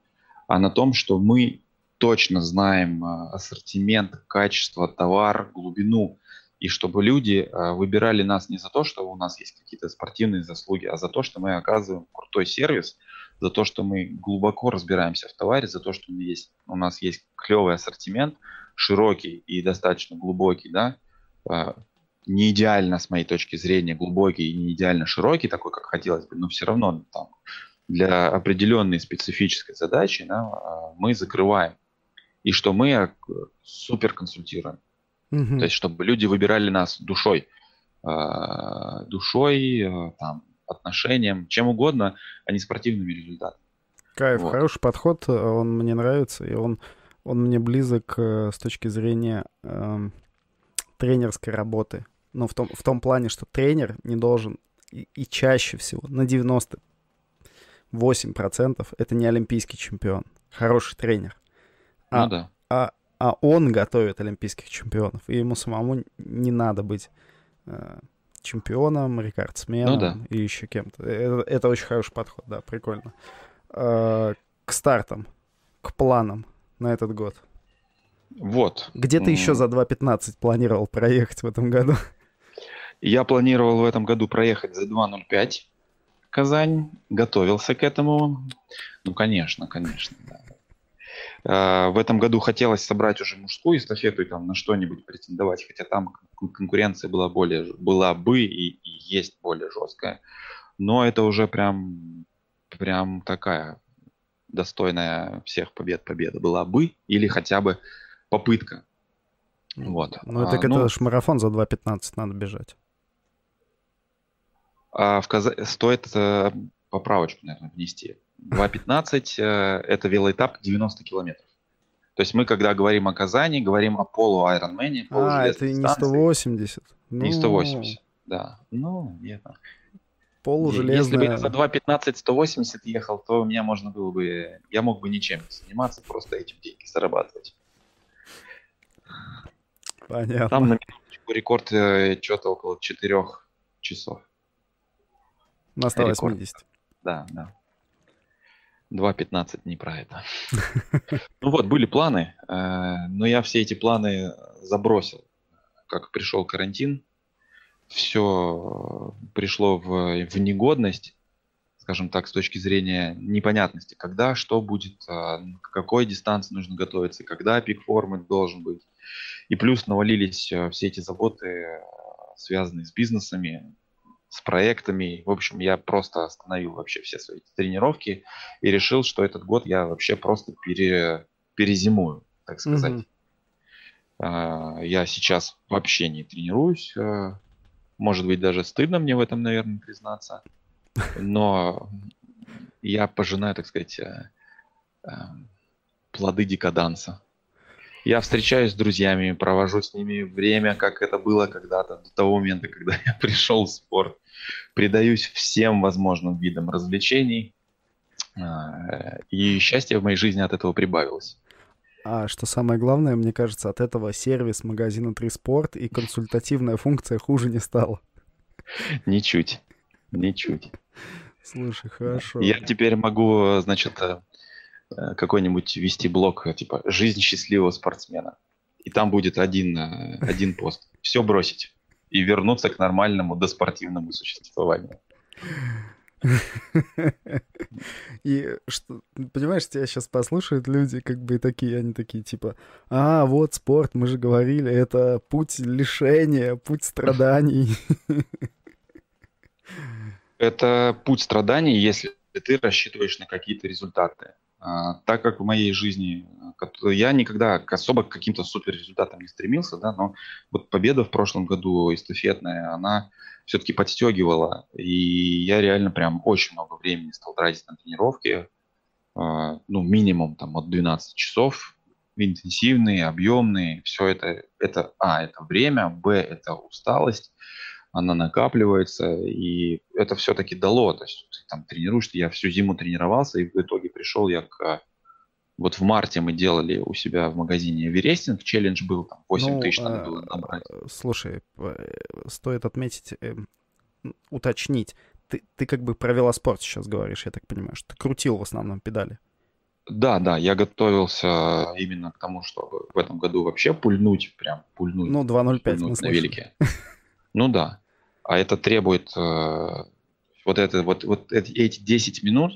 а на том, что мы точно знаем э, ассортимент, качество, товар, глубину, и чтобы люди э, выбирали нас не за то, что у нас есть какие-то спортивные заслуги, а за то, что мы оказываем крутой сервис, за то, что мы глубоко разбираемся в товаре, за то, что у нас есть, у нас есть клевый ассортимент, широкий и достаточно глубокий, да, не идеально, с моей точки зрения, глубокий и не идеально широкий, такой, как хотелось бы, но все равно там, для определенной специфической задачи да, а, мы закрываем. И что мы э, супер консультируем. Mm-hmm. То есть, чтобы люди выбирали нас душой. А, душой, э, там, отношением, чем угодно, а не спортивными результатами. Кайф, вот. хороший подход, он мне нравится, и он, он мне близок э, с точки зрения э, тренерской работы. Ну, в том, в том плане, что тренер не должен и, и чаще всего, на 98% это не олимпийский чемпион, хороший тренер. А, ну да. А, а он готовит олимпийских чемпионов, и ему самому не надо быть э, чемпионом, рекордсменом ну, да. и еще кем-то. Это, это очень хороший подход, да, прикольно. Э, к стартам, к планам на этот год. Вот. Где ты еще за 2.15 планировал проехать в этом году? Я планировал в этом году проехать за 2.05 Казань, готовился к этому. Ну, конечно, конечно, да. А, в этом году хотелось собрать уже мужскую эстафету и там на что-нибудь претендовать, хотя там конкуренция была более была бы и, и есть более жесткая. Но это уже прям, прям такая достойная всех побед победа была бы или хотя бы попытка. Вот. Ну, так а, это ну, ж марафон за 2.15 надо бежать. А в Каз... стоит э, поправочку, наверное, внести. 2.15 э, это велоэтап 90 километров. То есть мы, когда говорим о Казани, говорим о полу Айронмене. А, это не 180. Ну... Не 180, да. Ну, нет. Полужелезная. Если бы я за 2.15 180 ехал, то у меня можно было бы... Я мог бы ничем не заниматься, просто этим деньги зарабатывать. Понятно. Там на минуточку рекорд э, что-то около 4 часов. На 180. Рекорд. Да, да. 2.15 не про это. Ну вот, были планы, э, но я все эти планы забросил. Как пришел карантин, все пришло в, в негодность, скажем так, с точки зрения непонятности, когда, что будет, э, к какой дистанции нужно готовиться, когда пик формы должен быть. И плюс навалились э, все эти заботы, связанные с бизнесами, с проектами. В общем, я просто остановил вообще все свои тренировки и решил, что этот год я вообще просто пере, перезимую, так сказать. Mm-hmm. Я сейчас вообще не тренируюсь. А, может быть, даже стыдно мне в этом, наверное, признаться. Но я пожинаю, так сказать, а, плоды декаданса. Я встречаюсь с друзьями, провожу с ними время, как это было когда-то, до того момента, когда я пришел в спорт. Предаюсь всем возможным видам развлечений. А, и счастье в моей жизни от этого прибавилось. А что самое главное, мне кажется, от этого сервис магазина 3 Спорт и консультативная функция хуже не стала. Ничуть. Ничуть. Слушай, хорошо. Я теперь могу, значит, э, какой-нибудь вести блог, э, типа «Жизнь счастливого спортсмена». И там будет один, э, один пост. Все бросить и вернуться к нормальному доспортивному существованию. И что, понимаешь, тебя сейчас послушают люди, как бы такие, они такие, типа, а, вот спорт, мы же говорили, это путь лишения, путь страданий. Это путь страданий, если ты рассчитываешь на какие-то результаты. А, так как в моей жизни я никогда особо к каким-то супер результатам не стремился, да, но вот победа в прошлом году эстафетная, она все-таки подстегивала, и я реально прям очень много времени стал тратить на тренировки, а, ну, минимум там от 12 часов, интенсивные, объемные, все это, это, а, это время, б, это усталость, она накапливается, и это все-таки дало. То есть ты там тренируешься, я всю зиму тренировался, и в итоге пришел я к... Вот в марте мы делали у себя в магазине Эверестинг, челлендж был, там 8 ну, тысяч надо было набрать. Э, слушай, э, стоит отметить, э, уточнить, ты, ты как бы про велоспорт сейчас говоришь, я так понимаю, что ты крутил в основном педали. Да, да, я готовился именно к тому, чтобы в этом году вообще пульнуть, прям пульнуть. Ну, 2.05 мы на велике. Ну да а это требует э, вот это вот вот эти, эти 10 минут,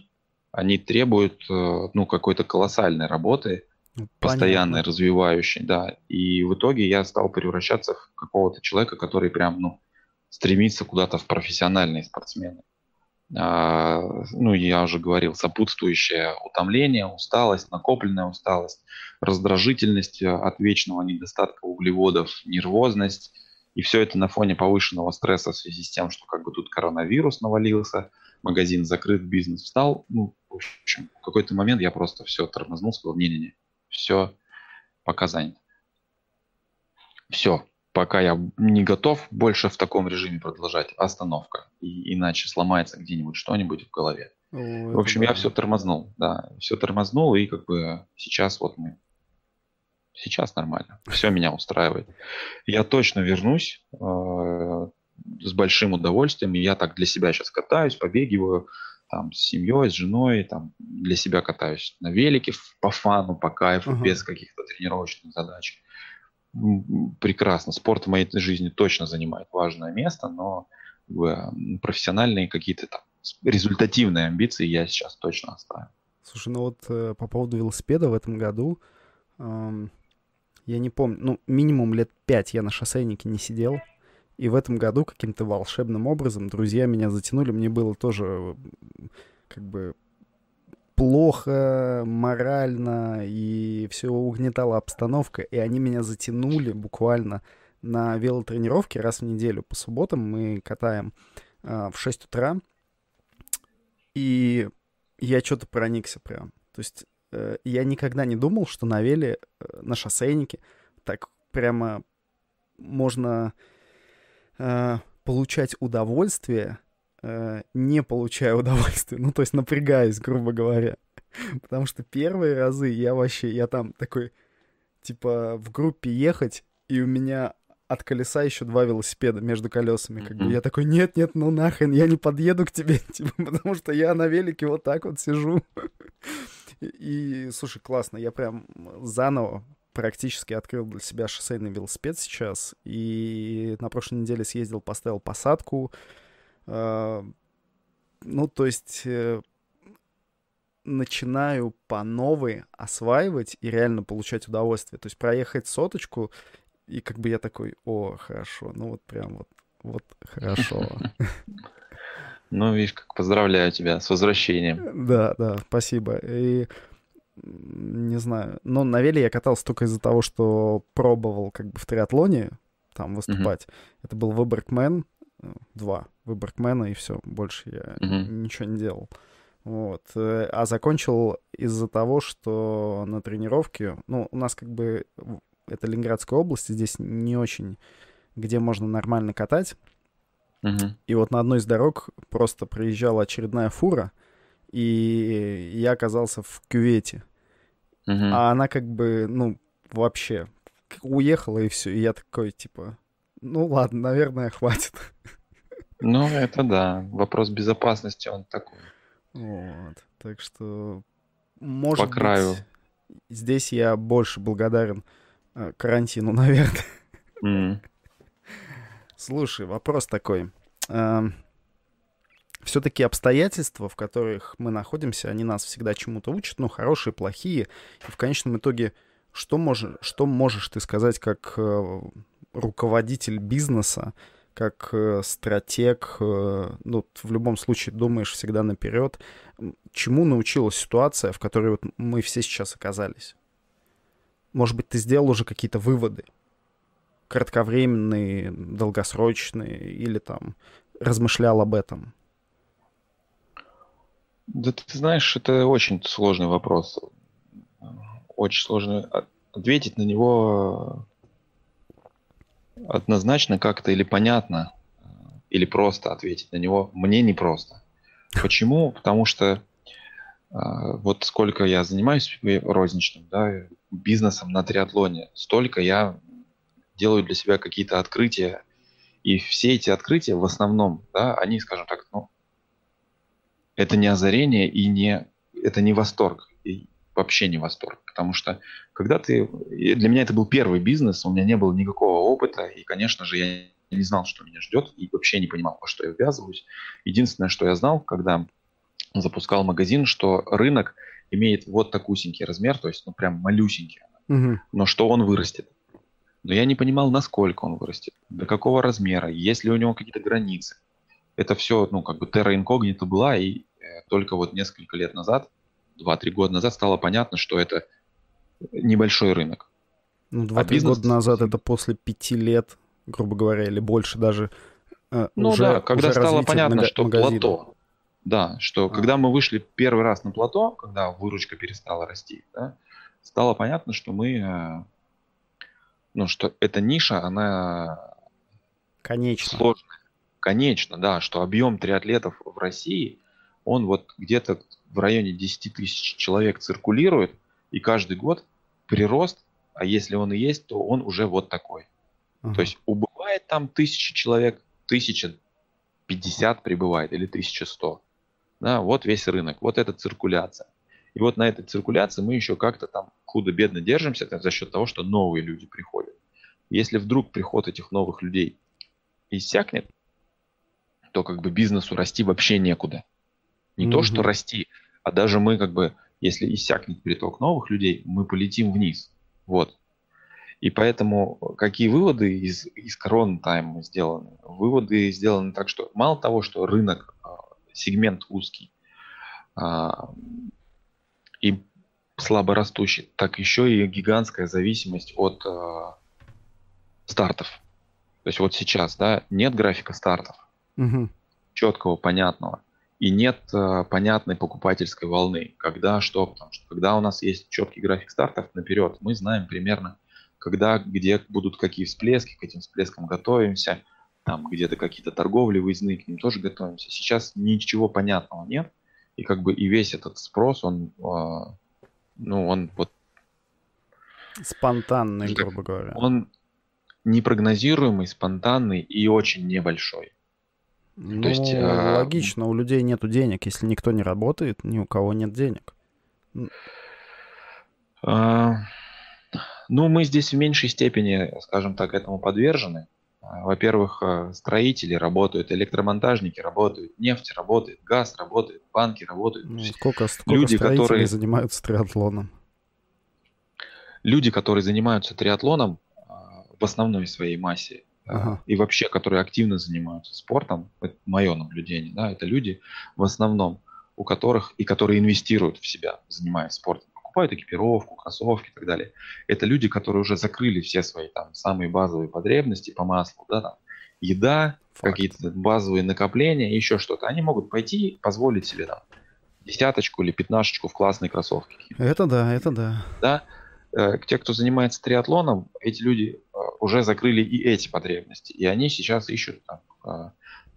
они требуют э, ну какой-то колоссальной работы, ну, постоянной, развивающей, да. И в итоге я стал превращаться в какого-то человека, который прям ну стремится куда-то в профессиональные спортсмены. А, ну, я уже говорил, сопутствующее утомление, усталость, накопленная усталость, раздражительность от вечного недостатка углеводов, нервозность, и все это на фоне повышенного стресса в связи с тем, что как бы тут коронавирус навалился, магазин закрыт, бизнес встал. Ну, в общем, в какой-то момент я просто все тормознул, сказал, не-не-не, все, пока занят. Все, пока я не готов больше в таком режиме продолжать, остановка. И, иначе сломается где-нибудь что-нибудь в голове. О, в общем, я все тормознул, да, все тормознул, и как бы сейчас вот мы Сейчас нормально. Все меня устраивает. Я точно вернусь э, с большим удовольствием. Я так для себя сейчас катаюсь, побегиваю там с семьей, с женой, там для себя катаюсь на велике по фану, по кайфу, uh-huh. без каких-то тренировочных задач. Прекрасно. Спорт в моей жизни точно занимает важное место, но профессиональные какие-то там результативные амбиции я сейчас точно оставлю. Слушай, ну вот э, по поводу велосипеда в этом году эм, я не помню, ну, минимум лет пять я на шоссейнике не сидел. И в этом году каким-то волшебным образом друзья меня затянули. Мне было тоже как бы плохо морально, и все угнетала обстановка. И они меня затянули буквально на велотренировке раз в неделю. По субботам мы катаем в 6 утра, и я что-то проникся прям. То есть я никогда не думал, что на веле, э, на шоссейнике так прямо можно э, получать удовольствие, э, не получая удовольствия. Ну, то есть напрягаясь, грубо говоря. Потому что первые разы я вообще, я там такой, типа, в группе ехать, и у меня от колеса еще два велосипеда между колесами. Как бы я такой, нет, нет, ну нахрен, я не подъеду к тебе, типа, потому что я на велике вот так вот сижу. И, слушай, классно, я прям заново практически открыл для себя шоссейный велосипед сейчас. И на прошлой неделе съездил, поставил посадку. Э, ну, то есть э, начинаю по новой осваивать и реально получать удовольствие. То есть проехать соточку и как бы я такой, о, хорошо, ну вот прям вот, вот хорошо. Ну, видишь, как поздравляю тебя с возвращением. Да, да, спасибо. И не знаю, но на веле я катался только из-за того, что пробовал как бы в триатлоне там выступать. Uh-huh. Это был Выборгмен, два Выборгмена, и все, больше я uh-huh. ничего не делал. Вот. Э, а закончил из-за того, что на тренировке, ну, у нас как бы это Ленинградская область, здесь не очень, где можно нормально катать. Uh-huh. И вот на одной из дорог просто проезжала очередная фура, и я оказался в кювете. Uh-huh. А она как бы, ну, вообще уехала, и все. И я такой, типа, ну ладно, наверное, хватит. Ну, это да. Вопрос безопасности, он такой. Вот. Так что, может По краю. быть, здесь я больше благодарен Э, карантину, наверное. Mm. Слушай, вопрос такой. Эм, Все-таки обстоятельства, в которых мы находимся, они нас всегда чему-то учат, ну, хорошие, плохие. И в конечном итоге, что, мож... что можешь ты сказать как э, руководитель бизнеса, как э, стратег, ну, в любом случае думаешь всегда наперед, чему научилась ситуация, в которой вот мы все сейчас оказались? Может быть, ты сделал уже какие-то выводы? Кратковременные, долгосрочные, или там размышлял об этом? Да ты знаешь, это очень сложный вопрос. Очень сложно ответить на него однозначно как-то или понятно, или просто ответить на него мне непросто. Почему? Потому что а, вот сколько я занимаюсь розничным да, бизнесом на триатлоне, столько я делаю для себя какие-то открытия. И все эти открытия в основном, да, они, скажем так, ну, это не озарение и не, это не восторг, и вообще не восторг. Потому что когда ты... Для меня это был первый бизнес, у меня не было никакого опыта, и, конечно же, я не знал, что меня ждет, и вообще не понимал, во что я ввязываюсь. Единственное, что я знал, когда запускал магазин, что рынок имеет вот такусенький размер, то есть ну прям малюсенький, угу. но что он вырастет. Но я не понимал, насколько он вырастет, до какого размера, есть ли у него какие-то границы. Это все, ну, как бы терра инкогнито была, и э, только вот несколько лет назад, 2-3 года назад стало понятно, что это небольшой рынок. Ну, 2-3 а бизнес... года назад это после пяти лет, грубо говоря, или больше даже. Э, ну уже, да, когда уже стало понятно, что магазина. плато, да, что а. когда мы вышли первый раз на плато, когда выручка перестала расти, да, стало понятно, что мы, э, ну, что эта ниша, она Конечно. сложная. Конечно, да, что объем триатлетов в России, он вот где-то в районе 10 тысяч человек циркулирует, и каждый год прирост, а если он и есть, то он уже вот такой. Uh-huh. То есть убывает там тысяча человек, тысяча пятьдесят прибывает или тысяча сто. Да, вот весь рынок, вот эта циркуляция. И вот на этой циркуляции мы еще как-то там худо-бедно держимся так, за счет того, что новые люди приходят. Если вдруг приход этих новых людей иссякнет, то как бы бизнесу расти вообще некуда. Не mm-hmm. то, что расти, а даже мы как бы, если иссякнет приток новых людей, мы полетим вниз. Вот. И поэтому какие выводы из, из корона тайм сделаны? Выводы сделаны так, что мало того, что рынок сегмент узкий а, и слабо растущий, так еще и гигантская зависимость от а, стартов. То есть вот сейчас, да, нет графика стартов. Угу. четкого, понятного. И нет э, понятной покупательской волны. Когда что? Потому что когда у нас есть четкий график стартов наперед, мы знаем примерно, когда, где будут какие всплески, к этим всплескам готовимся, там где-то какие-то торговли выездные, к ним тоже готовимся. Сейчас ничего понятного нет, и как бы и весь этот спрос, он, э, ну, он вот... Спонтанный, грубо говоря. Он непрогнозируемый, спонтанный и очень небольшой. Ну, То есть, э, логично, у людей нет денег. Если никто не работает, ни у кого нет денег. Э, ну, мы здесь в меньшей степени, скажем так, этому подвержены. А, во-первых, э, строители работают, электромонтажники работают, нефть работает, газ работает, банки работают. Ну, сколько, сколько люди, которые занимаются триатлоном? Люди, которые занимаются триатлоном а, в основной своей массе, ага. и вообще, которые активно занимаются спортом, это мое наблюдение, да, это люди в основном, у которых и которые инвестируют в себя, занимаясь спортом, покупают экипировку, кроссовки и так далее. Это люди, которые уже закрыли все свои там самые базовые потребности по маслу, да, там, еда, какие-то базовые накопления, еще что-то. Они могут пойти и позволить себе там десяточку или пятнашечку в классные кроссовки. Это да, это да. Да, э, те, кто занимается триатлоном, эти люди э, уже закрыли и эти потребности. И они сейчас ищут там, э,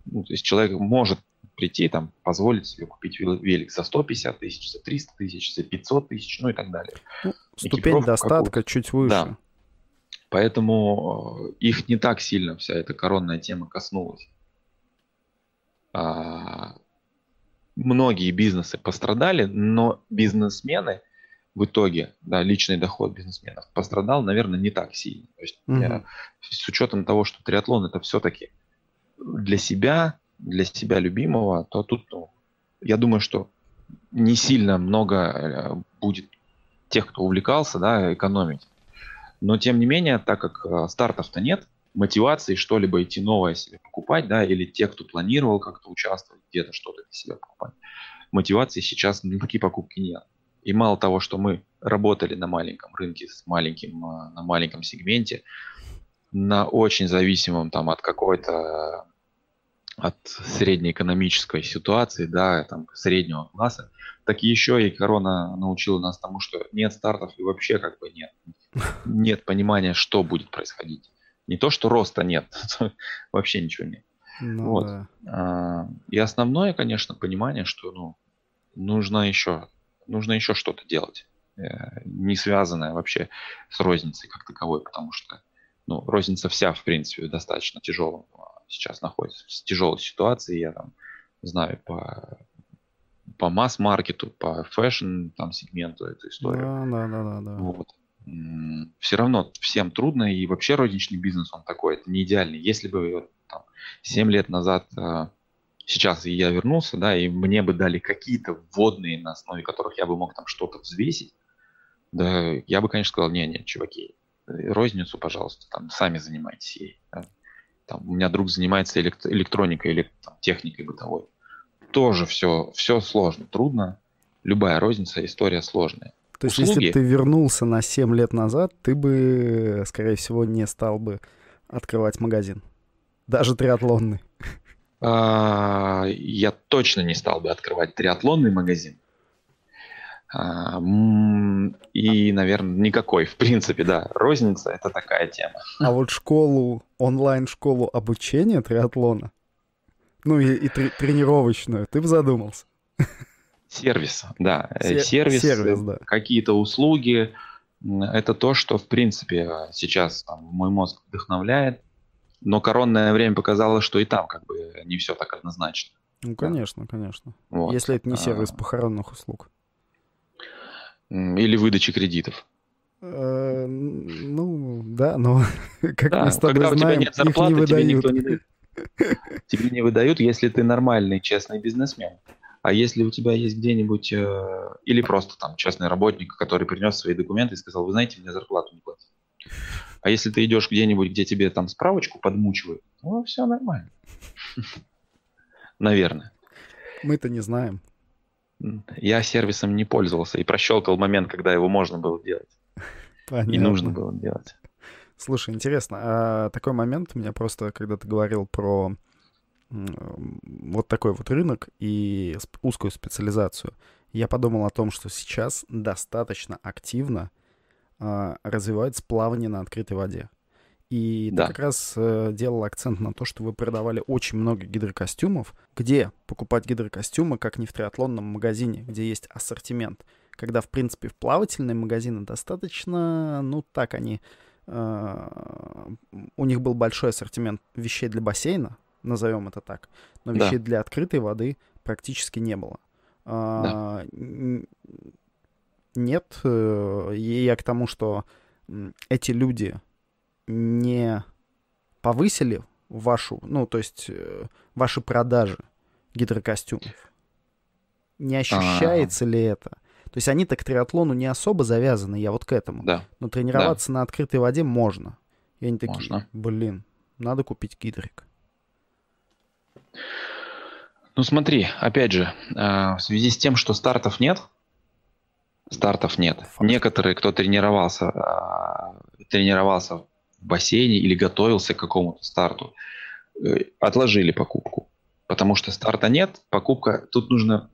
ну, то есть человек может прийти, там, позволить себе купить велик за 150 тысяч, за 300 тысяч, за 500 тысяч, ну и так далее. Ну, ступень достатка чуть выше. Да. Поэтому их не так сильно вся эта коронная тема коснулась. А, многие бизнесы пострадали, но бизнесмены в итоге, да, личный доход бизнесменов пострадал, наверное, не так сильно. То есть угу. я, с учетом того, что триатлон это все-таки для себя, для себя любимого, то тут, ну, я думаю, что не сильно много э, будет тех, кто увлекался, да, экономить. Но тем не менее, так как э, стартов-то нет, мотивации что-либо идти новое себе покупать, да, или те, кто планировал как-то участвовать, где-то что-то для себя покупать, мотивации сейчас на такие покупки нет. И мало того, что мы работали на маленьком рынке, с маленьким, а, на маленьком сегменте, на очень зависимом там от какой-то от средней экономической ситуации, да, там, среднего класса, так еще и корона научила нас тому, что нет стартов и вообще как бы нет. Нет понимания, что будет происходить. Не то, что роста нет, вообще ничего нет. Ну, вот. Да. А, и основное, конечно, понимание, что ну, нужно еще нужно еще что-то делать, э, не связанное вообще с розницей как таковой, потому что ну, розница вся, в принципе, достаточно тяжелом а, сейчас находится, в тяжелой ситуации, я там знаю по по масс-маркету, по fashion там сегменту эту историю. Да, да, да, да. да. Вот. Все равно всем трудно, и вообще розничный бизнес, он такой, это не идеальный. Если бы там, 7 лет назад э, сейчас я вернулся, да, и мне бы дали какие-то вводные, на основе которых я бы мог там что-то взвесить, да, я бы, конечно, сказал, не-не, чуваки, розницу, пожалуйста, там, сами занимайтесь ей. Там, у меня друг занимается элект- электроникой или там, техникой бытовой. Тоже все, все сложно, трудно. Любая розница, история сложная. То есть, Услуги... если бы ты вернулся на 7 лет назад, ты бы, скорее всего, не стал бы открывать магазин. Даже триатлонный. А, я точно не стал бы открывать триатлонный магазин. А, и, наверное, никакой, в принципе, да. Розница — это такая тема. А вот школу, онлайн-школу обучения триатлона, ну и, и трени- тренировочную, ты бы задумался? Сервис, да. Се- сервис, сервис да. какие-то услуги. Это то, что, в принципе, сейчас там, мой мозг вдохновляет. Но коронное время показало, что и там как бы не все так однозначно. Ну, конечно, да. конечно. Вот. Если это не сервис а... похоронных услуг. Или выдачи кредитов. Э, ну, да, но как да, мы с тобой когда знаем, у тебя нет зарплаты, не тебе никто не дает. Тебе не выдают, если ты нормальный, честный бизнесмен. А если у тебя есть где-нибудь, э, или просто там честный работник, который принес свои документы и сказал, вы знаете, мне зарплату не платят. А если ты идешь где-нибудь, где тебе там справочку подмучивают, ну, все нормально. Наверное. Мы-то не знаем. Я сервисом не пользовался и прощелкал момент, когда его можно было делать. Понятно. И нужно было делать. Слушай, интересно, а такой момент у меня просто, когда ты говорил про вот такой вот рынок и узкую специализацию, я подумал о том, что сейчас достаточно активно э, развивается плавание на открытой воде. И да. ты как раз э, делал акцент на то, что вы продавали очень много гидрокостюмов. Где покупать гидрокостюмы, как не в триатлонном магазине, где есть ассортимент? Когда, в принципе, в плавательные магазины достаточно, ну так они... Э, у них был большой ассортимент вещей для бассейна, назовем это так, но вещей да. для открытой воды практически не было. Да. Нет, э, и я к тому, что эти люди не повысили вашу, ну, то есть э, ваши продажи гидрокостюмов? Не ощущается А-а-а. ли это? То есть они-то к триатлону не особо завязаны, я вот к этому. Да. Но тренироваться да. на открытой воде можно. И они такие, можно. блин, надо купить гидрик. Ну смотри, опять же, э, в связи с тем, что стартов нет, стартов нет. Факт. Некоторые, кто тренировался, э, тренировался в бассейне или готовился к какому-то старту, э, отложили покупку. Потому что старта нет, покупка, тут нужно,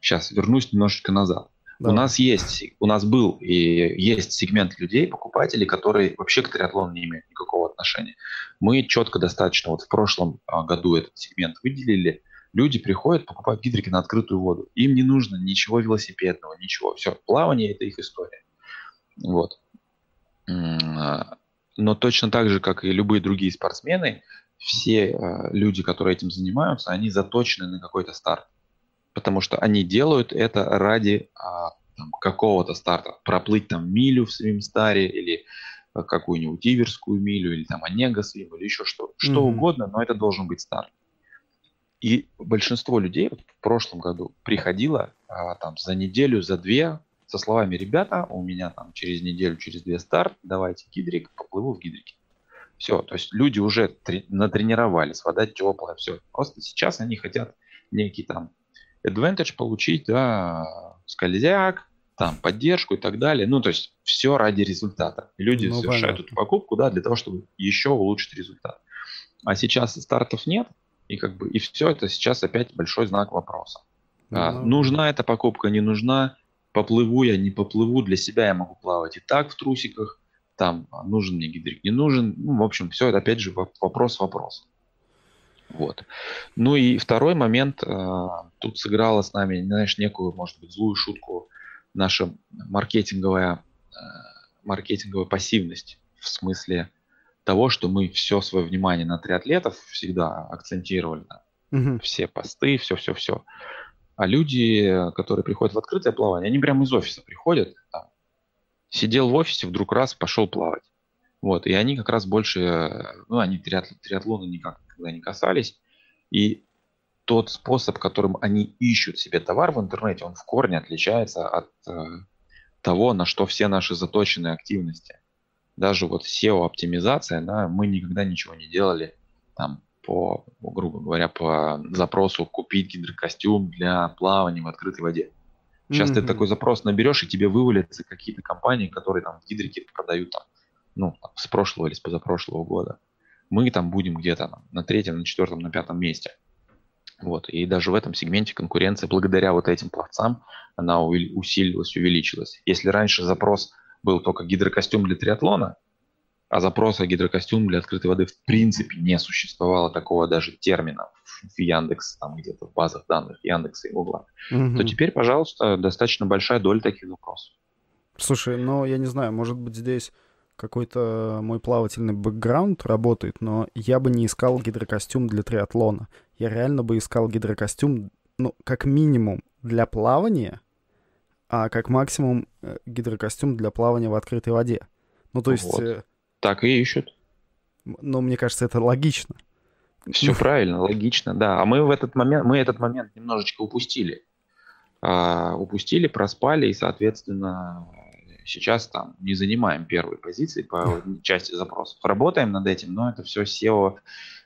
сейчас вернусь немножечко назад. Да. У нас есть, у нас был и есть сегмент людей, покупателей, которые вообще к триатлону не имеют никакого отношения. Мы четко достаточно вот в прошлом а, году этот сегмент выделили. Люди приходят покупать гидрики на открытую воду. Им не нужно ничего велосипедного, ничего. Все, плавание – это их история. Вот. Но точно так же, как и любые другие спортсмены, все э, люди, которые этим занимаются, они заточены на какой-то старт. Потому что они делают это ради а, какого-то старта. Проплыть там милю в своем старе или э, какую-нибудь иверскую милю, или там Онега свим, или еще что, что mm-hmm. угодно, но это должен быть старт. И большинство людей вот в прошлом году приходило а, там за неделю, за две со словами «Ребята, у меня там через неделю, через две старт, давайте гидрик, поплыву в гидрике». Все, то есть люди уже трени- натренировались, вода теплая, все. Просто сейчас они хотят некий там advantage получить, да, скользяк, там поддержку и так далее. Ну, то есть все ради результата. Люди ну, совершают понятно. эту покупку, да, для того, чтобы еще улучшить результат. А сейчас стартов нет, и как бы и все это сейчас опять большой знак вопроса. Ну, а, нужна эта покупка, не нужна? Поплыву я, не поплыву, для себя я могу плавать и так в трусиках, там а, нужен мне гидрик, не нужен. Ну, в общем, все это опять же вопрос-вопрос. Вот. Ну и второй момент, э, тут сыграла с нами, знаешь, некую, может быть, злую шутку наша маркетинговая, э, маркетинговая пассивность в смысле того, что мы все свое внимание на триатлетов всегда акцентировали. Угу. Все посты, все-все-все. А люди, которые приходят в открытое плавание, они прямо из офиса приходят, там, сидел в офисе, вдруг раз пошел плавать. Вот, и они как раз больше, ну, они триатл, триатлона никак никогда не касались. И тот способ, которым они ищут себе товар в интернете, он в корне отличается от э, того, на что все наши заточенные активности. Даже вот SEO-оптимизация, да, мы никогда ничего не делали там по, грубо говоря, по запросу купить гидрокостюм для плавания в открытой воде. Сейчас mm-hmm. ты такой запрос наберешь, и тебе вывалятся какие-то компании, которые там гидрики продают там, ну, там, с прошлого или с позапрошлого года. Мы там будем где-то там, на третьем, на четвертом, на пятом месте. Вот. И даже в этом сегменте конкуренция, благодаря вот этим пловцам, она усилилась, увеличилась. Если раньше запрос был только гидрокостюм для триатлона, а запроса гидрокостюм для открытой воды в принципе не существовало такого даже термина в Яндекс, там где-то в базах данных Яндекса и Гугла, угу. то теперь, пожалуйста, достаточно большая доля таких запросов. Слушай, ну, я не знаю, может быть, здесь какой-то мой плавательный бэкграунд работает, но я бы не искал гидрокостюм для триатлона. Я реально бы искал гидрокостюм, ну, как минимум для плавания, а как максимум э, гидрокостюм для плавания в открытой воде. Ну, то есть вот. Так и ищут. Но мне кажется, это логично. Все правильно, логично, да. А мы в этот момент, мы этот момент немножечко упустили. А, упустили, проспали, и, соответственно, сейчас там не занимаем первой позиции по части запросов. Работаем над этим, но это все SEO,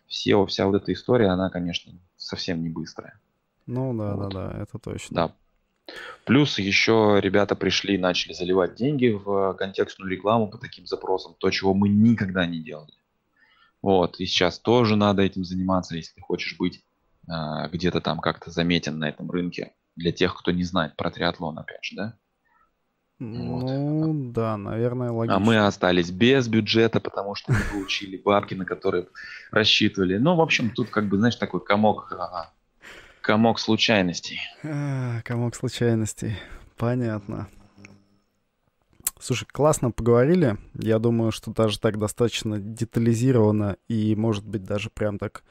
SEO, вся вот эта история, она, конечно, совсем не быстрая. Ну да, вот. да, да, это точно. Да, Плюс еще ребята пришли и начали заливать деньги в контекстную рекламу по таким запросам, то, чего мы никогда не делали. Вот, и сейчас тоже надо этим заниматься, если хочешь быть э, где-то там как-то заметен на этом рынке. Для тех, кто не знает про триатлон, опять же, да? Ну, вот. да, наверное, логично. А мы остались без бюджета, потому что не получили бабки, на которые рассчитывали. Ну, в общем, тут как бы, знаешь, такой комок, а, комок случайностей. А, комок случайностей. Понятно. Слушай, классно поговорили. Я думаю, что даже так достаточно детализировано и, может быть, даже прям так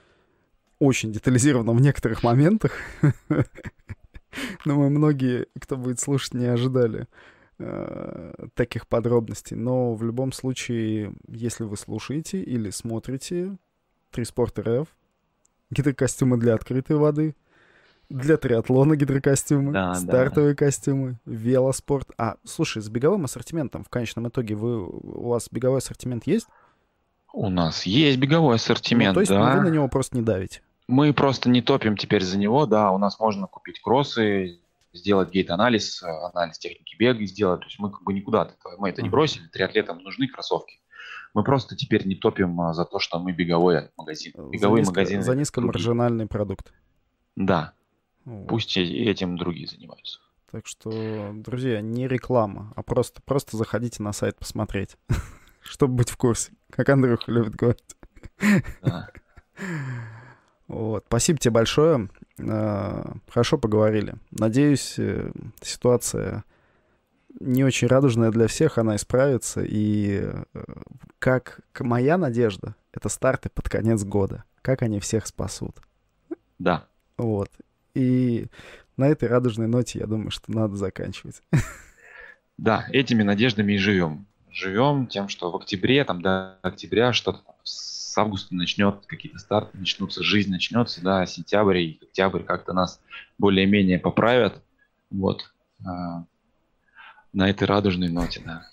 очень детализировано в некоторых моментах. Думаю, многие, кто будет слушать, не ожидали э, таких подробностей. Но в любом случае, если вы слушаете или смотрите Триспорт РФ, гидрокостюмы для открытой воды, для триатлона гидрокостюмы, да, стартовые да. костюмы, велоспорт. А, слушай, с беговым ассортиментом в конечном итоге вы, у вас беговой ассортимент есть? У нас есть беговой ассортимент, ну, то есть да. вы на него просто не давите? Мы просто не топим теперь за него, да, у нас можно купить кроссы, сделать гейт-анализ, анализ техники бега сделать. То есть мы как бы никуда от этого, мы это не бросили, триатлетам нужны кроссовки. Мы просто теперь не топим а, за то, что мы беговой магазин. Беговые за низко, магазины. За низкомаржинальный продукт. Да. Вот. Пусть этим другие занимаются. Так что, друзья, не реклама, а просто, просто заходите на сайт посмотреть, чтобы быть в курсе, как Андрюха любит говорить. Да. Вот. Спасибо тебе большое. А, хорошо поговорили. Надеюсь, э, ситуация не очень радужная для всех, она исправится. И э, как моя надежда, это старты под конец года. Как они всех спасут. Да. Вот. И на этой радужной ноте, я думаю, что надо заканчивать. Да, этими надеждами и живем. Живем тем, что в октябре, там до октября что-то с августа начнет, какие-то старты начнутся, жизнь начнется, да, сентябрь и октябрь как-то нас более-менее поправят. Вот. А, на этой радужной ноте, да.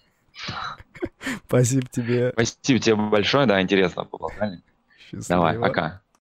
Спасибо тебе. Спасибо тебе большое, да, интересно было? Давай, пока.